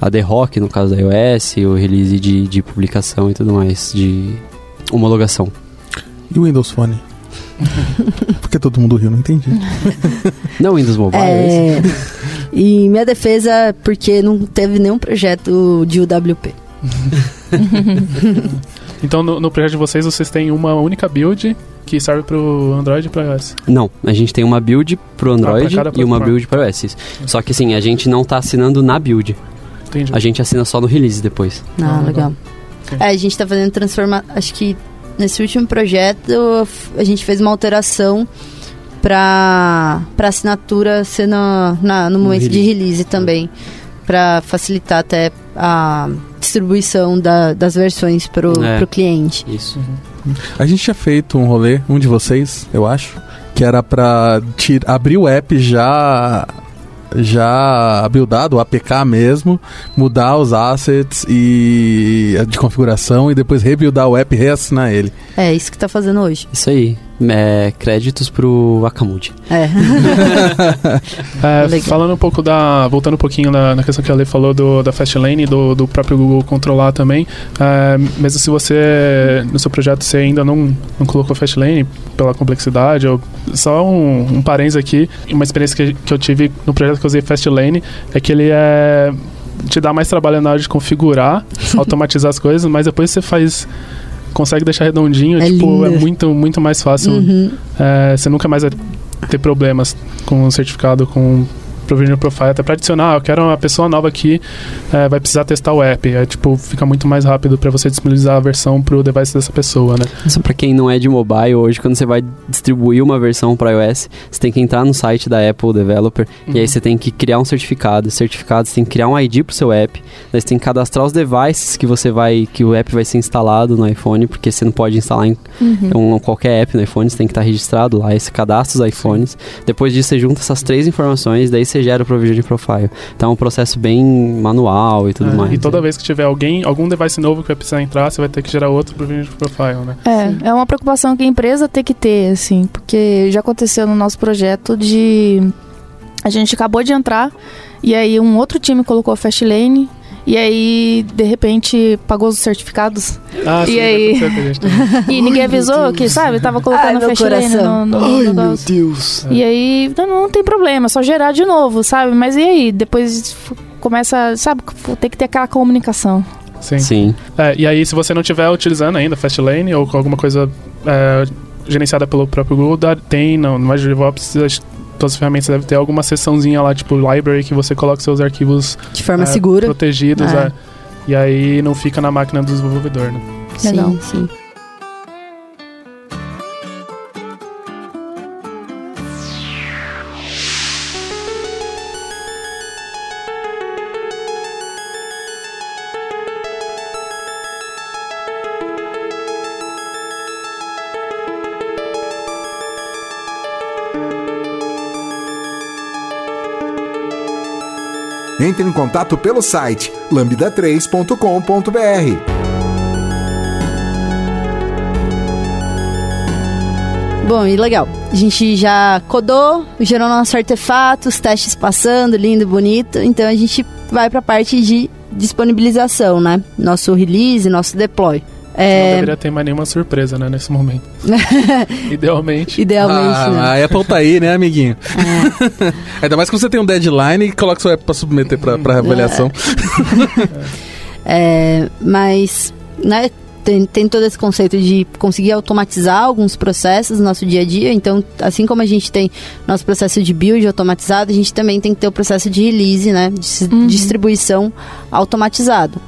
AD Rock, no caso da iOS, o release de, de publicação e tudo mais, de homologação. E o Windows Phone? Por que todo mundo riu? Não entendi. Não Windows Mobile, é? É, e em minha defesa, porque não teve nenhum projeto de UWP. Então, no, no projeto de vocês, vocês têm uma única build que serve pro Android e pro iOS. Não, a gente tem uma build pro Android cada e uma build para iOS. isso. Só que assim, a gente não tá assinando na build. Entendi. A gente assina só no release depois. Não, Ah, legal. É, a gente tá fazendo transformar. Acho que nesse último projeto a gente fez uma alteração pra, pra assinatura ser no, na- no momento de release. release também. Pra facilitar até a distribuição da- das versões pro, É. pro cliente. Isso. A gente tinha feito um rolê, um de vocês, eu acho, que era tir- abrir o app já já buildado, o APK mesmo, mudar os assets e de configuração e depois rebuildar o app e reassinar ele. É isso que tá fazendo hoje. Isso aí. É, créditos pro Akamudi. É. É, falando um pouco da. Voltando um pouquinho na, na questão que a Lê falou do, da Fastlane e do, do próprio Google controlar também. é, mesmo se você, no seu projeto, você ainda não, não colocou Fastlane pela complexidade, ou só um, um parênteses aqui, uma experiência que, que eu tive no projeto que eu usei Fastlane é que ele é. te dá mais trabalho na hora de configurar, automatizar as coisas, mas depois você faz. Consegue deixar redondinho, É tipo, é muito, muito mais fácil Uhum. é, você nunca mais vai ter problemas com o certificado, com Provisioning Profile. Até para adicionar, eu quero uma pessoa nova aqui, é, vai precisar testar o app. É, tipo, fica muito mais rápido para você disponibilizar a versão pro device dessa pessoa, né? Só pra quem não é de mobile, hoje quando você vai distribuir uma versão para iOS, você tem que entrar no site da Apple Developer e aí você tem que criar um certificado. Esse certificado você tem que criar um ID pro seu app. Daí você tem que cadastrar os devices que você vai, que o app vai ser instalado no iPhone, porque você não pode instalar em um, qualquer app no iPhone, você tem que estar registrado lá. Aí você cadastra os iPhones. Depois disso você junta essas três informações, daí você gera o Provisioning Profile. Então é um processo bem manual e tudo É, mais. E toda vez que tiver alguém, algum device novo que vai precisar entrar, você vai ter que gerar outro Provisioning Profile, né? É, é uma preocupação que a empresa tem que ter, assim, porque já aconteceu no nosso projeto de. A gente acabou de entrar e aí um outro time colocou a Fastlane e aí, de repente, pagou os certificados Ah, E aí? aconteceu com a gente também. e ninguém avisou que, sabe, tava colocando Ai, a meu Fastlane no, no negócio. Deus! E aí, não, não tem problema, é só gerar de novo, sabe? Mas e aí? Depois começa, sabe, tem que ter aquela comunicação. Sim. Sim. É, e aí, se você não estiver utilizando ainda Fastlane ou com alguma coisa é, gerenciada pelo próprio Google, dá- tem no, no Azure DevOps todas as ferramentas devem ter alguma seçãozinha lá, tipo library, que você coloca seus arquivos De forma é, segura. protegidos, É. é. E aí não fica na máquina do desenvolvedor, né? Legal. Sim, Entre em contato pelo site lambda3.com.br. Bom, e legal. A gente já codou, gerou nosso artefato, os testes passando, lindo, bonito. Então a gente vai para a parte de disponibilização, né? Nosso release, nosso deploy. Não É, deveria ter mais nenhuma surpresa, né, nesse momento. Idealmente. idealmente, ah, né? a Apple tá aí, né, amiguinho? Ainda mais que você tem um deadline e coloca seu app pra submeter pra, pra avaliação. É, mas, né, tem, tem todo esse conceito de conseguir automatizar alguns processos no nosso dia a dia. Então, assim como a gente tem nosso processo de build automatizado, a gente também tem que ter o processo de release, né, de Uhum. distribuição automatizado.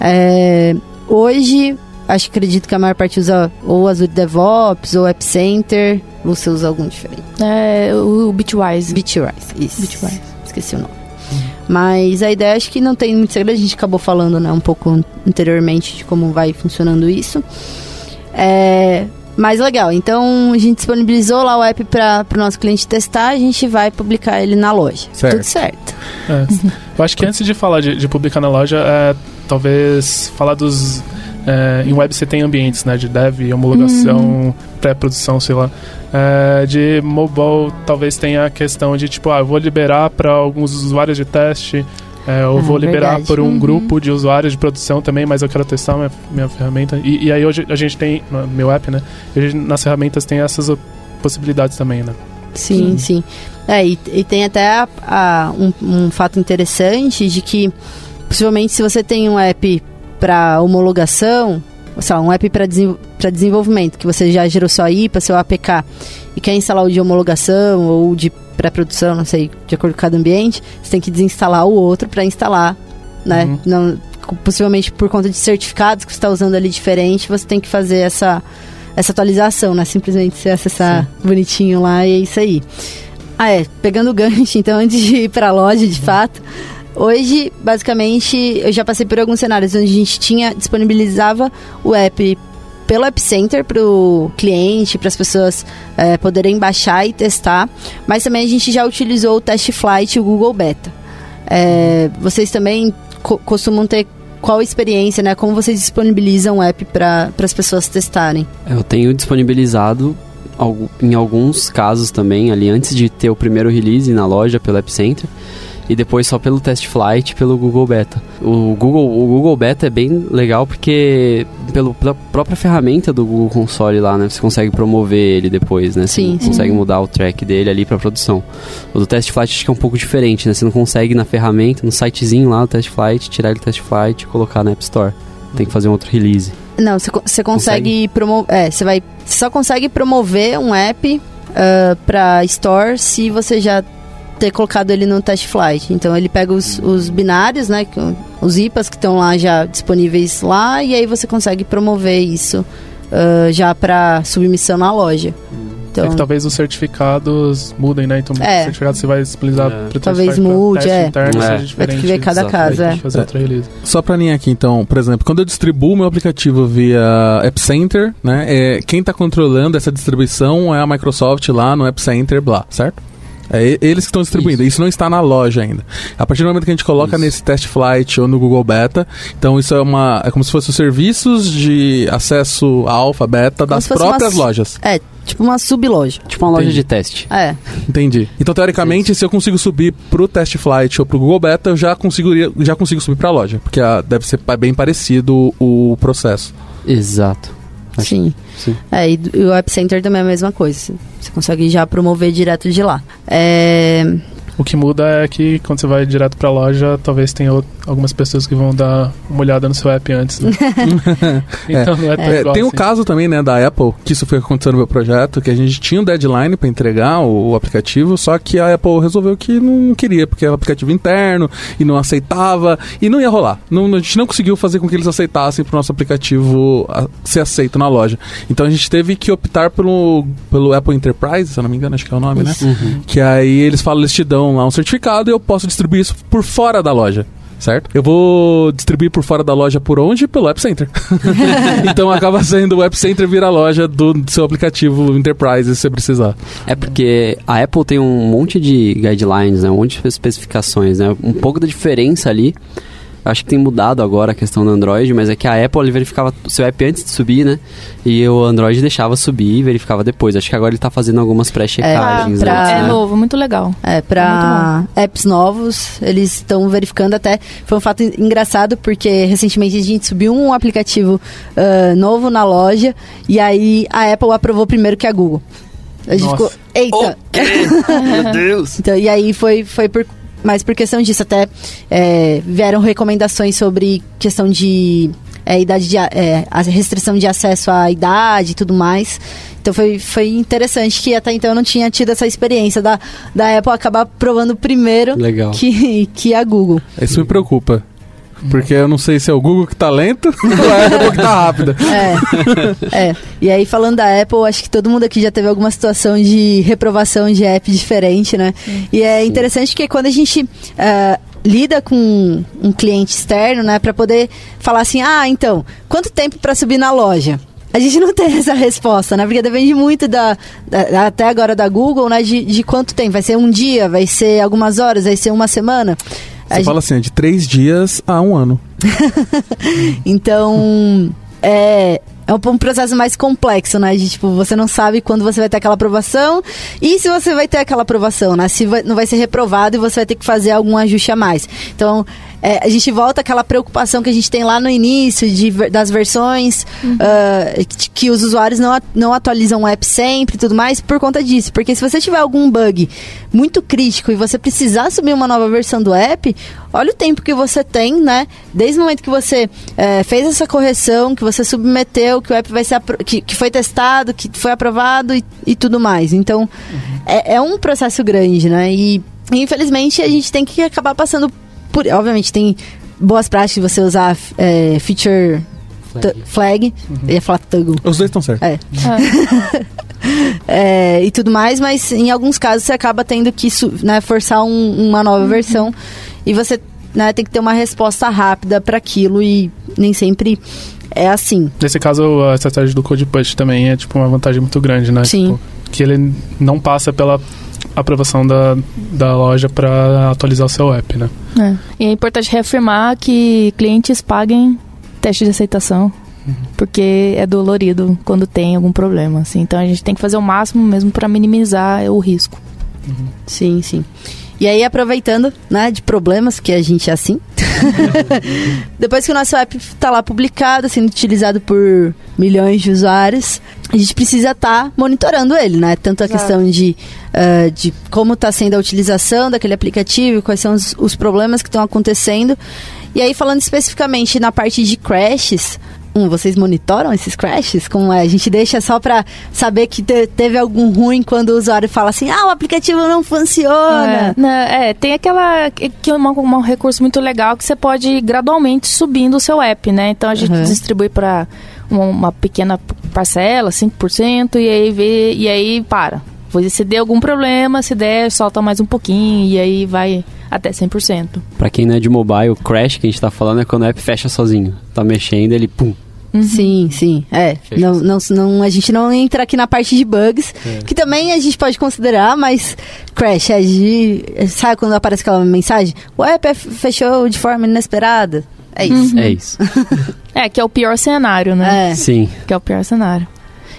É, hoje, acho que acredito que a maior parte usa ou Azure DevOps ou App Center. Você usa algum diferente? É, o, Bitwise. Bitwise, isso. Bitwise. Esqueci o nome. Mas a ideia acho que não tem muito segredo, a gente acabou falando né, um pouco anteriormente de como vai funcionando isso. É, mas legal, então a gente disponibilizou lá o app para o nosso cliente testar, a gente vai publicar ele na loja. Certo. Tudo certo. É. Eu acho que antes de falar de, de publicar na loja, é, talvez falar dos. É, em web você tem ambientes, né? De dev, homologação, pré-produção, sei lá. É, de mobile, talvez tenha a questão de tipo, ah, eu vou liberar para alguns usuários de teste. é, eu Ah, vou liberar verdade. por um Uhum. grupo de usuários de produção também, mas eu quero testar minha, minha ferramenta. E, e aí hoje a gente tem, no meu app, né? E a gente, nas ferramentas tem essas possibilidades também, né? Sim, sim. É, e, e tem até a- a- um, um fato interessante de que, possivelmente, se você tem um app para homologação, sei lá, um app para desenvolvimento, que você já gerou sua IPA, seu APK, e quer instalar o de homologação ou de pré-produção, não sei, de acordo com cada ambiente, você tem que desinstalar o outro para instalar, né? Uhum. Não, possivelmente por conta de certificados que você está usando ali diferente, você tem que fazer essa, essa atualização, né? Simplesmente você acessar bonitinho lá e é isso aí. Ah, é, pegando o gancho, então, antes de ir para a loja, de fato, hoje, basicamente, eu já passei por alguns cenários onde a gente tinha, disponibilizava o app pelo App Center para o cliente, para as pessoas eh, poderem baixar e testar, mas também a gente já utilizou o Test Flight e o Google Beta. Eh, vocês também co- costumam ter qual experiência, né? Como vocês disponibilizam o app para as pessoas testarem? Eu tenho disponibilizado em alguns casos também, ali antes de ter o primeiro release na loja pelo App Center. E depois só pelo Test Flight, pelo Google Beta. O Google, o Google Beta é bem legal porque pelo, pela própria ferramenta do Google Console lá, né? Você consegue promover ele depois, né? Sim, Você sim. consegue mudar o track dele ali pra produção. O do Test Flight acho que é um pouco diferente, né? Você não consegue na ferramenta, no sitezinho lá do Test Flight, tirar ele do Test Flight e colocar na App Store. Tem que fazer um outro release. Não, você co- você consegue promover. É, você vai. Você só consegue promover um app ah, pra Store se você já ter colocado ele no test flight. Então ele pega os, os binários, né? Os IPAs que estão lá já disponíveis lá, e aí você consegue promover isso ah, já pra submissão na loja. Então, é que talvez os certificados mudem, né? Então, É. o certificado você vai disponibilizar É. pro Talvez mude, é. interno, É. Vai ter que ver cada caso, é. que fazer outra release. Só pra linha aqui, então, por exemplo, quando eu distribuo meu aplicativo via App Center, né, é, quem tá controlando essa distribuição é a Microsoft lá no App Center, blá, certo? É eles que estão distribuindo, isso. não está na loja ainda. A partir do momento que a gente coloca Isso. nesse Test Flight ou no Google Beta, então isso é uma é como se fosse os serviços de acesso alfa, beta das se fosse próprias uma- lojas. É, tipo uma subloja. Tipo uma loja Entendi. de teste. É, Entendi. Então, teoricamente, se eu consigo subir pro Test Flight ou pro Google Beta, eu já consigo, já consigo subir pra loja, porque ah, deve ser bem parecido o processo. Exato. Acho- sim. sim. É, e, e o App Center também é a mesma coisa. Você consegue já promover direto de lá. É. O que muda é que quando você vai direto pra loja, talvez tenha algumas pessoas que vão dar uma olhada no seu app antes. Né? então não é tão É, igual tem o assim. caso também, né, da Apple, que isso foi acontecendo no meu projeto, que a gente tinha um deadline para entregar o, o aplicativo, só que a Apple resolveu que não queria, porque é um aplicativo interno e não aceitava e não ia rolar. Não, a gente não conseguiu fazer com que eles aceitassem para o nosso aplicativo a- ser aceito na loja. Então a gente teve que optar pelo, pelo Apple Enterprise, se eu não me engano, acho que é o nome, né? Que aí eles falam, eles te dão lá um certificado e eu posso distribuir isso por fora da loja. Certo? Eu vou distribuir por fora da loja por onde? Pelo App Center. então acaba sendo o App Center vira a loja do seu aplicativo Enterprise se você precisar. É porque a Apple tem um monte de guidelines, né? Um monte de especificações, né? Um pouco da diferença ali. Acho que tem mudado agora a questão do Android, mas é que a Apple ele verificava o seu app antes de subir, né? E o Android deixava subir e verificava depois. Acho que agora ele tá fazendo algumas pré-checagens. É, pra- antes, É né? novo, muito legal. É, pra apps novos, eles estão verificando até. Foi um fato en- engraçado, porque recentemente a gente subiu um aplicativo ah, novo na loja e aí a Apple aprovou primeiro que a Google. A gente Nossa. ficou. Eita! Meu Deus! Então, e aí foi, foi por, mais por questão disso. Até é, vieram recomendações sobre questão de é, idade de, a- é, a restrição de acesso à idade e tudo mais. Então foi, foi interessante que até então eu não tinha tido essa experiência da, da Apple acabar provando primeiro Legal. que, que a Google. Isso me preocupa. Porque eu não sei se é o Google que tá lento ou a Apple que tá rápida. É, é. E aí, falando da Apple, acho que todo mundo aqui já teve alguma situação de reprovação de app diferente, né? E é interessante que quando a gente ah, lida com um cliente externo, né, para poder falar assim: ah, então, quanto tempo para subir na loja? A gente não tem essa resposta, né? Porque depende muito da, da- até agora da Google, né? De, de quanto tempo. Vai ser um dia, vai ser algumas horas, vai ser uma semana. A Você gente- fala assim, é de três dias a um ano. Então, é, é um, um processo mais complexo, né? De, tipo, você não sabe quando você vai ter aquela aprovação e se você vai ter aquela aprovação, né? Se vai- não vai ser reprovado e você vai ter que fazer algum ajuste a mais. Então, é, a gente volta àquela preocupação que a gente tem lá no início de, das versões, ah, que, que os usuários não, não atualizam o app sempre e tudo mais por conta disso. Porque se você tiver algum bug muito crítico e você precisar subir uma nova versão do app, olha o tempo que você tem, né? Desde o momento que você eh, fez essa correção, que você submeteu, que o app vai ser que, que foi testado, que foi aprovado e, e tudo mais. Então, é, é um processo grande, né? E infelizmente a gente tem que acabar passando por. Obviamente, tem boas práticas de você usar eh, feature flag, flag eu ia falar toggle. Os dois estão certos. É. É, e tudo mais, mas em alguns casos você acaba tendo que né, forçar um- uma nova versão e você né, tem que ter uma resposta rápida para aquilo e nem sempre é assim. Nesse caso, a estratégia do Code Push também é tipo uma vantagem muito grande, né? Sim. Tipo, que ele não passa pela aprovação da, da loja para atualizar o seu app, né? É. E é importante reafirmar que clientes paguem teste de aceitação. Porque é dolorido quando tem algum problema, assim. Então a gente tem que fazer o máximo mesmo para minimizar o risco. Sim, sim. E aí, aproveitando, né, de problemas, que a gente é assim. Depois que o nosso app está lá publicado, sendo utilizado por milhões de usuários, a gente precisa estar monitorando ele, né? Tanto a Exato. questão de, ah, de como está sendo a utilização daquele aplicativo, quais são os, os problemas que estão acontecendo. E aí, falando especificamente na parte de crashes, um, vocês monitoram esses crashes? Como é? A gente deixa só pra saber que te- teve algum ruim quando o usuário fala assim, ah, o aplicativo não funciona. É, é, tem aquela que é uma- um recurso muito legal que você pode ir gradualmente subindo o seu app, né? Então a gente Uhum. distribui para uma, uma pequena parcela, 5%, e aí vê, e aí para. Se der algum problema, se der, solta mais um pouquinho e aí vai até 100%. Pra quem não é de mobile, o crash que a gente tá falando é quando o app fecha sozinho. Tá mexendo, ele pum. Sim, sim. É. Não, não, não, a gente não entra aqui na parte de bugs, que também a gente pode considerar, mas crash é de. Sabe quando aparece aquela mensagem? O app é- fechou de forma inesperada. É isso. É isso. É, que é o pior cenário, né? É. Sim. Que é o pior cenário.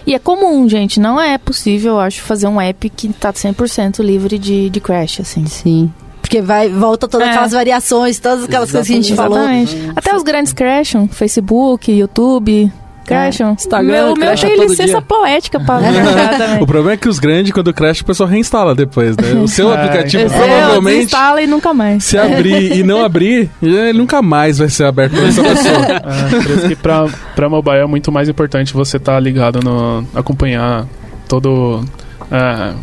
E é comum, gente, não é possível, eu acho, fazer um app que tá 100% livre de, de crash, assim. Sim. Porque vai, volta todas É. aquelas variações, todas aquelas coisas que a gente falou. Exatamente. Até os grandes crasham, Facebook, YouTube, Crasham. Instagram meu, o meu crasha tem licença dia. poética pra crashar também. O problema é que os grandes, quando crash, o pessoal reinstala depois, né? O seu É, aplicativo. É, provavelmente, desinstala e nunca mais. se abrir e não abrir, ele nunca mais vai ser aberto por essa pessoa. É, por isso que pra, pra mobile é muito mais importante você estar ligado no. acompanhar todo. é,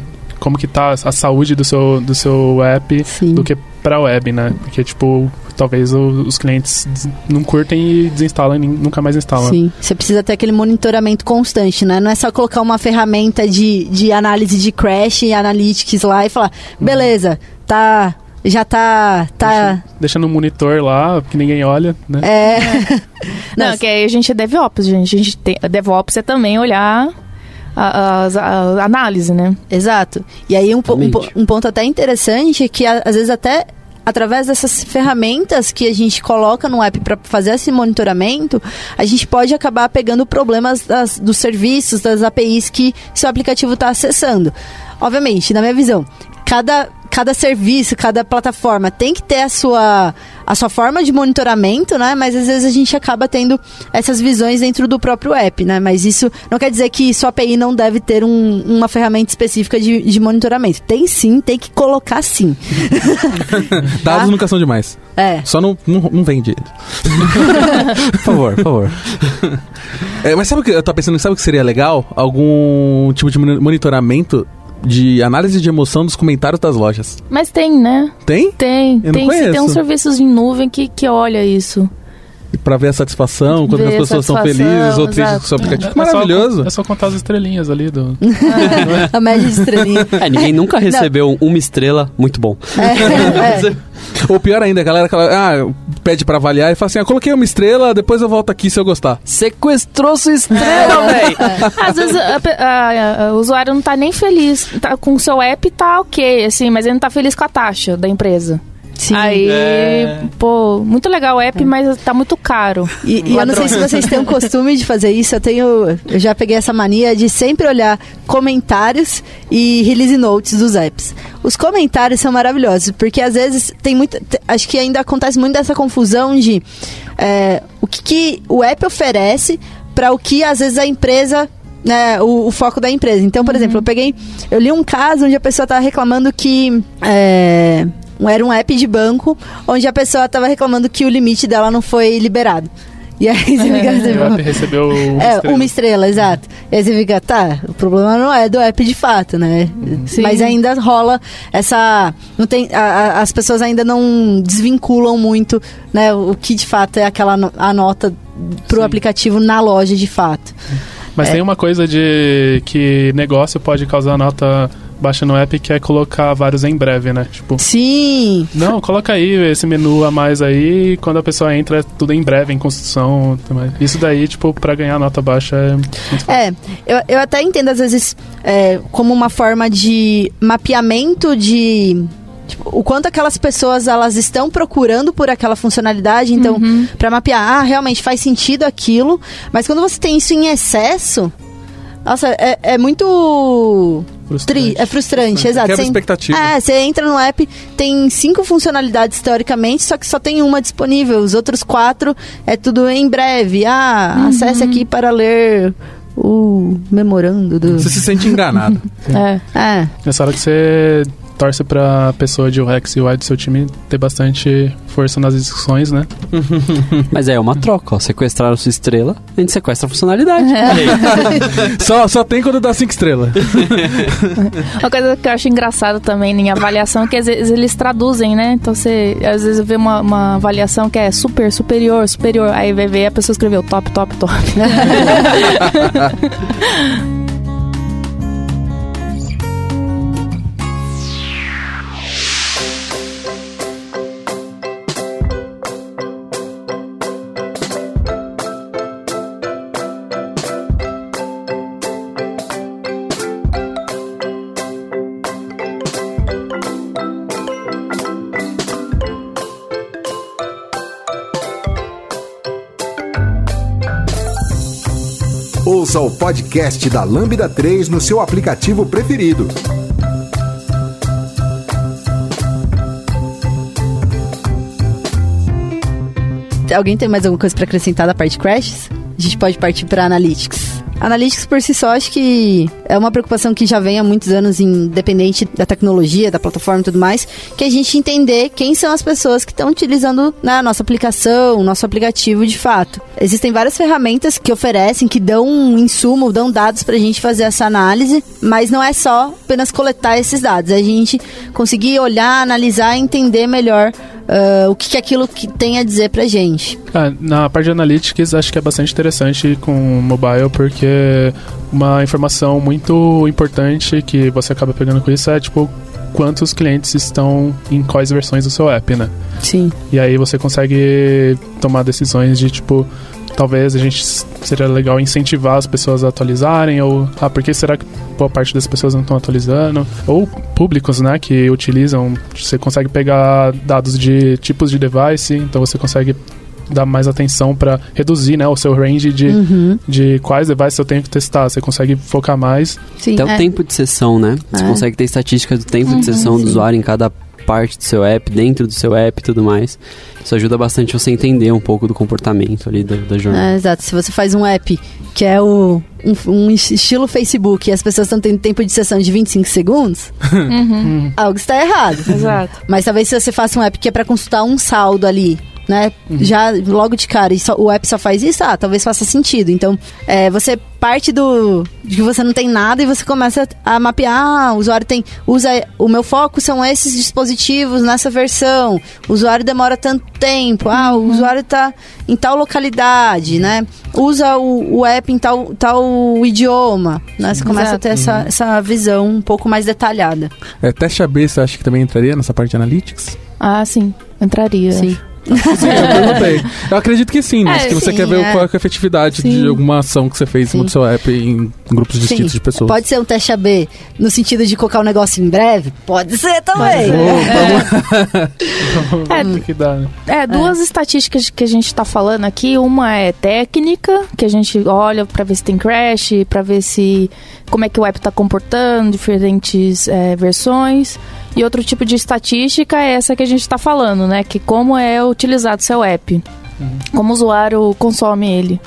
como que tá a saúde do seu, do seu app Sim. do que pra web, né? Porque, tipo, talvez os clientes não curtem e desinstalam e nunca mais instalam. Sim, você precisa ter aquele monitoramento constante, né? Não é só colocar uma ferramenta de, de análise de crash e analytics lá e falar, beleza, tá, já tá, tá, Deixa no monitor lá, que ninguém olha, né? é... Não, que aí a gente é DevOps, gente. A gente tem, DevOps é também olhar a, a- a análise, né? Exato. E aí um, um, um ponto até interessante é que às vezes até através dessas ferramentas que a gente coloca no app para fazer esse monitoramento, a gente pode acabar pegando problemas das- dos serviços, das APIs que seu aplicativo está acessando. Obviamente, na minha visão, cada cada serviço, cada plataforma tem que ter a sua, a sua forma de monitoramento, né? Mas às vezes a gente acaba tendo essas visões dentro do próprio app, né? Mas isso não quer dizer que sua API não deve ter um- uma ferramenta específica de, de monitoramento. Tem sim, tem que colocar sim. Dados Tá? nunca são demais. É. Só não, não, não vende. Por favor, por favor. É, mas sabe o que eu tô pensando? Sabe o que seria legal? Algum tipo de moni- monitoramento de análise de emoção dos comentários das lojas. Mas tem, né? Tem? Tem. Eu não tem, sim, conheço. tem uns serviços em nuvem que, que olha isso. Pra ver a satisfação, quando Ver as pessoas estão satisfação, felizes ou tristes com o seu aplicativo. É só- Maravilhoso. É só, contar as estrelinhas ali do. A média de estrelinha. É, ninguém nunca recebeu uma estrela muito bom. É, é. Ou pior ainda, a galera que ah, pede pra avaliar e fala assim: ah, coloquei uma estrela, depois eu volto aqui se eu gostar. Sequestrou sua estrela, véi! Às vezes a pe- a- a- o usuário não tá nem feliz. Tá, com o seu app tá ok, assim, mas ele não tá feliz com a taxa da empresa. Sim. Aí, É. pô, muito legal o app, mas tá muito caro. E, e eu não sei se vocês têm o costume de fazer isso, eu tenho. Eu já peguei essa mania de sempre olhar comentários e release notes dos apps. Os comentários são maravilhosos, porque às vezes tem muita. te- Acho que ainda acontece muito dessa confusão de é, o que, que o app oferece para o que às vezes a empresa. Né, o, o foco da empresa. Então, por exemplo, eu peguei. Eu li um caso onde a pessoa estava reclamando que. é, era um app de banco onde a pessoa estava reclamando que o limite dela não foi liberado. E aí você fica assim, o app recebeu uma é, estrela. uma estrela, exato. E aí você fica, tá, o problema não é do app de fato, né? Sim. Mas ainda rola essa. Não tem, a- a- as pessoas ainda não desvinculam muito né, o que de fato é aquela a nota pro Sim. aplicativo na loja de fato. Mas É. tem uma coisa de que negócio pode causar nota baixa no app que é colocar vários em breve, né? Tipo, Sim. não, coloca aí esse menu a mais aí, e quando a pessoa entra é tudo em breve, em construção. tudo mais. Isso daí, tipo, pra ganhar nota baixa é muito fácil. É, eu, eu até entendo às vezes é, como uma forma de mapeamento de tipo, o quanto aquelas pessoas elas estão procurando por aquela funcionalidade, então Uhum. pra mapear, ah, realmente faz sentido aquilo, mas quando você tem isso em excesso, nossa, é, é muito tri, é frustrante, exato. Quebra Você- expectativa. é, você entra no app, tem cinco funcionalidades teoricamente, só que só tem uma disponível. Os outros quatro é tudo em breve. Ah, acesse aqui para ler o memorando do. Você se sente enganado. É. É, Nessa hora que você torce pra pessoa de UX e UI do seu time ter bastante força nas discussões, né? Mas é uma troca, ó. Sequestraram sua estrela, a gente sequestra a funcionalidade. É. Só, só tem quando dá cinco estrelas. Uma coisa que eu acho engraçada também em avaliação é que às vezes eles traduzem, né? Então você às vezes vê uma, uma avaliação que é super, superior, superior. Aí vai ver a pessoa escreveu top, top, top. Podcast da Lambda 3 no seu aplicativo preferido. Alguém tem mais alguma coisa pra acrescentar da parte de crashes? a gente pode partir para Analytics. Analytics por si só, acho que é uma preocupação que já vem há muitos anos, independente da tecnologia, da plataforma e tudo mais, que a gente entender quem são as pessoas que estão utilizando né, a nossa aplicação, o nosso aplicativo de fato. Existem várias ferramentas que oferecem, que dão um insumo, dão dados para a gente fazer essa análise, mas não é só apenas coletar esses dados, é a gente conseguir olhar, analisar e entender melhor uh, o que, que aquilo que tem a dizer pra gente. Ah, na parte de analytics, acho que é bastante interessante com o mobile, porque uma informação muito importante que você acaba pegando com isso é, tipo, quantos clientes estão em quais versões do seu app, né? Sim. E aí você consegue tomar decisões de, tipo, talvez a gente seria legal incentivar as pessoas a atualizarem ou ah, por que será que boa parte das pessoas não estão atualizando ou públicos, né, que utilizam, você consegue pegar dados de tipos de device, então você consegue dar mais atenção para reduzir né, o seu range de, Uhum. de quais devices eu tenho que testar. Você consegue focar mais. Sim, Até o é. tempo de sessão, né? Você É. consegue ter estatística do tempo Uhum, de sessão do sim. usuário em cada parte do seu app, dentro do seu app e tudo mais. Isso ajuda bastante você entender um pouco do comportamento ali da, da jornada. É, exato. Se você faz um app que é o, um, um estilo Facebook e as pessoas estão tendo tempo de sessão de 25 segundos, Uhum. algo está errado. Exato. Mas talvez se você faça um app que é para consultar um saldo ali, né? Já logo de cara, e só- o app só faz isso, ah, talvez faça sentido. Então, é, você parte do de que você não tem nada e você começa a mapear, ah, o usuário tem usa o meu foco são esses dispositivos nessa versão. O usuário demora tanto tempo. Ah, o usuário tá em tal localidade, né? Usa o, o app em tal, tal idioma, né? Você começa a Exato. ter essa, essa visão um pouco mais detalhada. É, teste AB, você acha que também entraria nessa parte de analytics? Ah, sim. Entraria. Sim. Sim, eu perguntei. Eu acredito que sim, mas É, que você sim, quer ver é. qual é a efetividade de Sim. alguma ação que você fez no seu app em grupos distintos de pessoas. Pode ser um teste AB no sentido de colocar o negócio em breve? Pode ser também. É, Tem que dar, né? É, duas estatísticas que a gente tá falando aqui. Uma é técnica, que a gente olha pra ver se tem crash, pra ver se como é que o app tá comportando, diferentes é, versões. E outro tipo de estatística é essa que a gente tá falando, né? Que como é utilizado seu app. Como o usuário consome ele.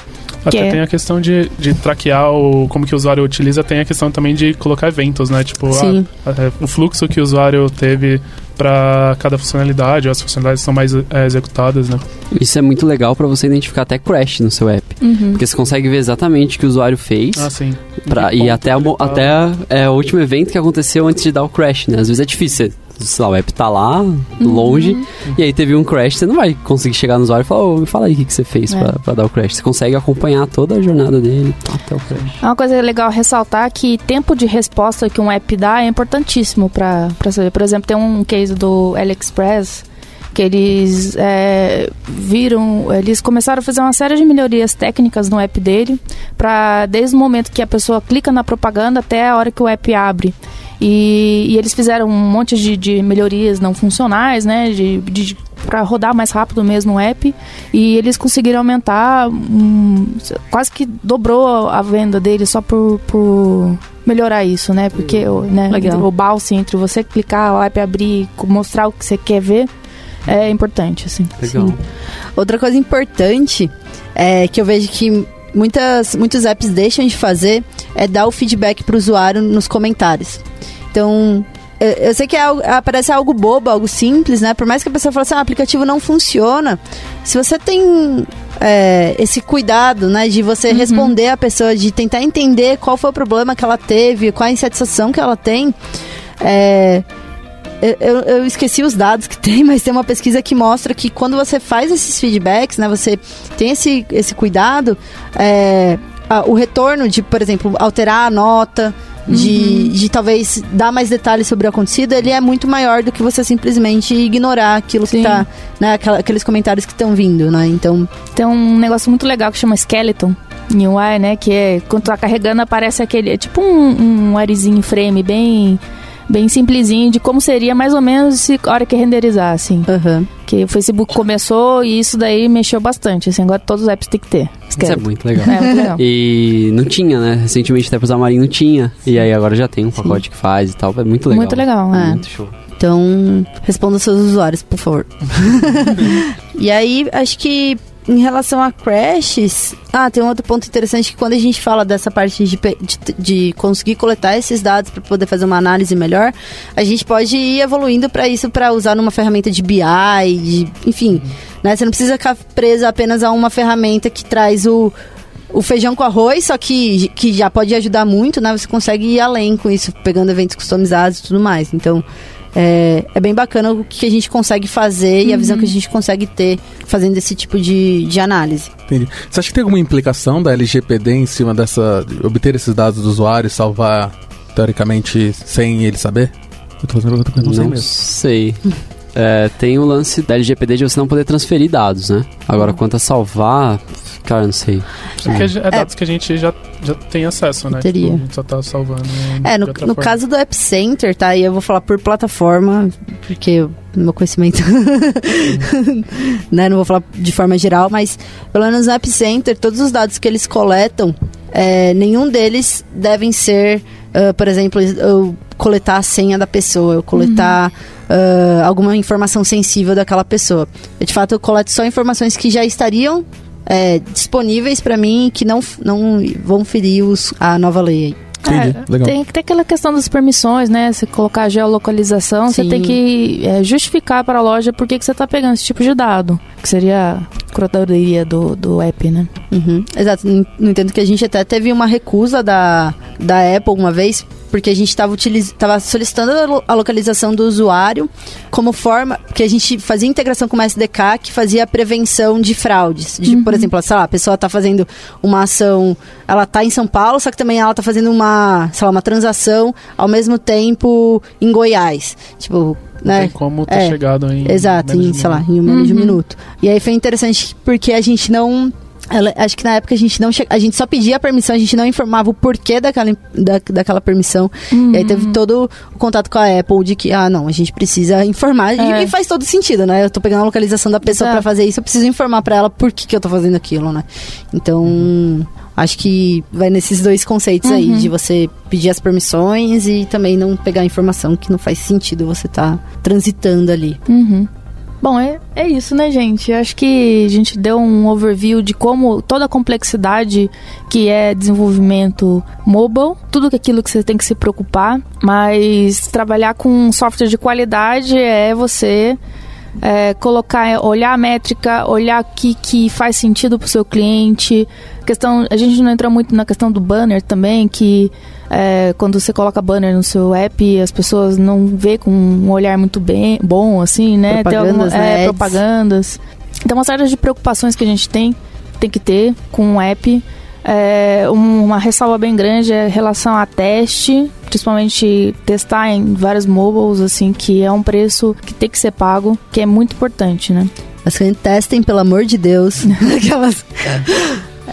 Até Que é- tem a questão de, de traquear o, como que o usuário utiliza, tem a questão também de colocar eventos, né? Tipo, Sim. ah, é, o fluxo que o usuário teve para cada funcionalidade, as funcionalidades são mais é, executadas, né? Isso é muito legal pra você identificar até crash no seu app. Uhum. Porque você consegue ver exatamente o que o usuário fez. Ah, sim. Pra, e até, a tá- até é, o último evento que aconteceu antes de dar o crash, né? Às vezes é difícil. Sei lá, o app tá lá, longe, e aí teve um crash, você não vai conseguir chegar no usuário e falar, ô, me fala aí o que, que você fez É. pra, pra dar o crash. Você consegue acompanhar toda a jornada dele até o crash. É uma coisa legal ressaltar que tempo de resposta que um app dá é importantíssimo para saber. Por exemplo, tem um case do AliExpress que eles é, viram, eles começaram a fazer uma série de melhorias técnicas no app dele, para desde o momento que a pessoa clica na propaganda até a hora que o app abre. E, e eles fizeram um monte de, de melhorias não funcionais, né, de, de para rodar mais rápido mesmo o app e eles conseguiram aumentar hum, quase que dobrou a venda dele só por, por melhorar isso, né? Porque o- né, Legal. o balance entre você clicar, o app abrir, mostrar o que você quer ver é importante, assim. Legal. Sim. Outra coisa importante é que eu vejo que muitas, muitos apps deixam de fazer é dar o feedback para o usuário nos comentários. Então, eu, sei que é algo, ah, parece algo bobo, algo simples, né? Por mais que a pessoa fale assim, ah, o aplicativo não funciona, se você tem é, esse cuidado, né, de você responder a pessoa, de tentar entender qual foi o problema que ela teve, qual a insatisfação que ela tem, é, eu, eu- esqueci os dados que tem, mas tem uma pesquisa que mostra que quando você faz esses feedbacks, né, você tem esse, esse cuidado, é, a- o retorno de, por exemplo, alterar a nota, de, de talvez dar mais detalhes sobre o acontecido, ele é muito maior do que você simplesmente ignorar aquilo que Sim. tá, né, aqueles comentários que estão vindo, né? Então, Tem um negócio muito legal que chama Skeleton em UI, né? Que é quando tá carregando aparece aquele. É tipo um, um arezinho frame bem. Bem simplesinho de como seria mais ou menos se a hora que renderizar, assim. aham. Que o Facebook começou e isso daí mexeu bastante. Assim, agora todos os apps têm que ter. Isso é muito legal. É, muito legal. E não tinha, né? Recentemente até pro Xamarin não tinha. E aí agora já tem um pacote que faz e tal. É muito legal. Muito legal, é. Muito show. Então, responda aos seus usuários, por favor. e aí, acho que em relação a crashes, ah, tem um outro ponto interessante que quando a gente fala dessa parte de, de, de conseguir coletar esses dados para poder fazer uma análise melhor, a gente pode ir evoluindo para isso para usar numa ferramenta de BI, de, enfim, né? Você não precisa ficar presa apenas a uma ferramenta que traz o o feijão com arroz, só que, que já pode ajudar muito, né? Você consegue ir além com isso, pegando eventos customizados e tudo mais. Então, é, é bem bacana o que a gente consegue fazer uhum. e a visão que a gente consegue ter fazendo esse tipo de, de análise. Entendi. Você acha que tem alguma implicação da LGPD em cima dessa. De obter esses dados do usuário e salvar, teoricamente, sem ele saber? Eu tô fazendo pergunta não, não sei. É, tem o lance da LGPD de você não poder transferir dados, né? Agora, uhum. quanto a salvar, Cara, não sei. Porque é, é dados é. que a gente já, já tem acesso, né? Teria. Tipo, a gente só tá salvando. É, no, no caso do App Center, tá? E eu vou falar por plataforma, porque meu conhecimento. né? Não vou falar de forma geral, mas pelo menos no App Center, todos os dados que eles coletam, é, nenhum deles devem ser, uh, por exemplo, eu coletar a senha da pessoa, eu coletar. Uhum. Uh, alguma informação sensível daquela pessoa. Eu, de fato, eu coleto só informações que já estariam é, disponíveis para mim que não, não vão ferir os, a nova lei aí. É, tem que ter aquela questão das permissões, né? Você colocar geolocalização, Sim. você tem que é, justificar para a loja por que, que você está pegando esse tipo de dado. Que seria a curadoria do, do app, né? Uhum. Exato. No entanto que a gente até teve uma recusa da, da Apple uma vez porque a gente estava solicitando a localização do usuário como forma que a gente fazia integração com uma SDK que fazia a prevenção de fraudes. De, uhum. Por exemplo, sei lá, a pessoa está fazendo uma ação, ela está em São Paulo, só que também ela está fazendo uma, sei lá, uma transação ao mesmo tempo em Goiás. Tipo, né? Tem como ter é, chegado em Exato, em, sei lá, em um uhum. de um uhum. minuto. E aí foi interessante porque a gente não ela, acho que na época a gente não che... a gente só pedia a permissão, a gente não informava o porquê daquela, da, daquela permissão. Uhum. E aí teve todo o contato com a Apple de que, ah, não, a gente precisa informar. É. E, faz todo sentido, né? Eu tô pegando a localização da pessoa para fazer isso, eu preciso informar para ela por que, que eu tô fazendo aquilo, né? Então, acho que vai nesses dois conceitos uhum. aí, de você pedir as permissões e também não pegar informação que não faz sentido você tá transitando ali. Uhum. Bom, é, é isso, né, gente? Eu acho que a gente deu um overview de como toda a complexidade que é desenvolvimento mobile, tudo aquilo que você tem que se preocupar, mas trabalhar com software de qualidade é você é, colocar, olhar a métrica, olhar o que, que faz sentido para o seu cliente. Questão, a gente não entra muito na questão do banner também, que é, quando você coloca banner no seu app, as pessoas não vê com um olhar muito bem, bom, assim, né? Propagandas, tem alguma, é, propagandas. Então, uma série de preocupações que a gente tem, tem que ter com o app. É, uma ressalva bem grande é em relação a teste, principalmente testar em vários mobiles, assim, que é um preço que tem que ser pago, que é muito importante, né? Mas testem, pelo amor de Deus. Aquelas...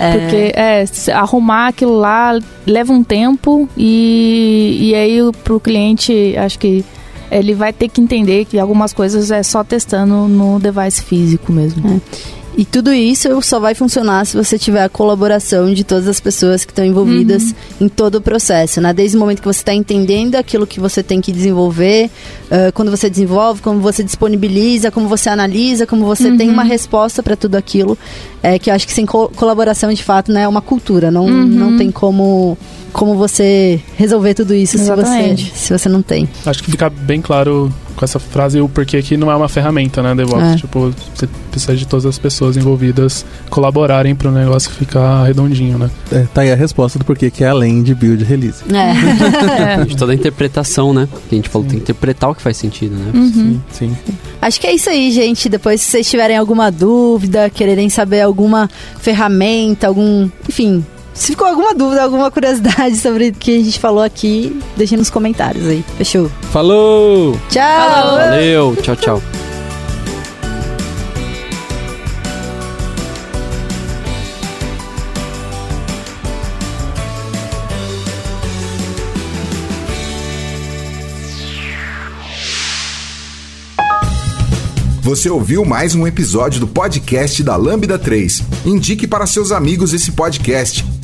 É. Porque é, arrumar aquilo lá leva um tempo e, e aí pro cliente, acho que ele vai ter que entender que algumas coisas é só testando no device físico mesmo. É. E tudo isso só vai funcionar se você tiver a colaboração de todas as pessoas que estão envolvidas uhum. em todo o processo, né? Desde o momento que você está entendendo aquilo que você tem que desenvolver, uh, quando você desenvolve, como você disponibiliza, como você analisa, como você uhum. tem uma resposta para tudo aquilo, é que eu acho que sem co colaboração, de fato, né, é uma cultura, não, uhum. não tem como como você resolver tudo isso se você, se você não tem. Acho que fica bem claro com essa frase o porquê que não é uma ferramenta, né, DevOps? É. Tipo, você precisa de todas as pessoas envolvidas colaborarem para o negócio ficar redondinho, né? É, tá aí a resposta do porquê que é além de build release. É. de toda a interpretação, né? Que a gente falou, tem que interpretar o que faz sentido, né? Uhum. Sim, sim. Acho que é isso aí, gente. Depois, se vocês tiverem alguma dúvida, quererem saber alguma ferramenta, algum. Enfim, se ficou alguma dúvida, alguma curiosidade sobre o que a gente falou aqui, deixe nos comentários aí. Fechou? Falou! Tchau! Falou. Valeu! Tchau, tchau. Você ouviu mais um episódio do podcast da Lambda 3. Indique para seus amigos esse podcast.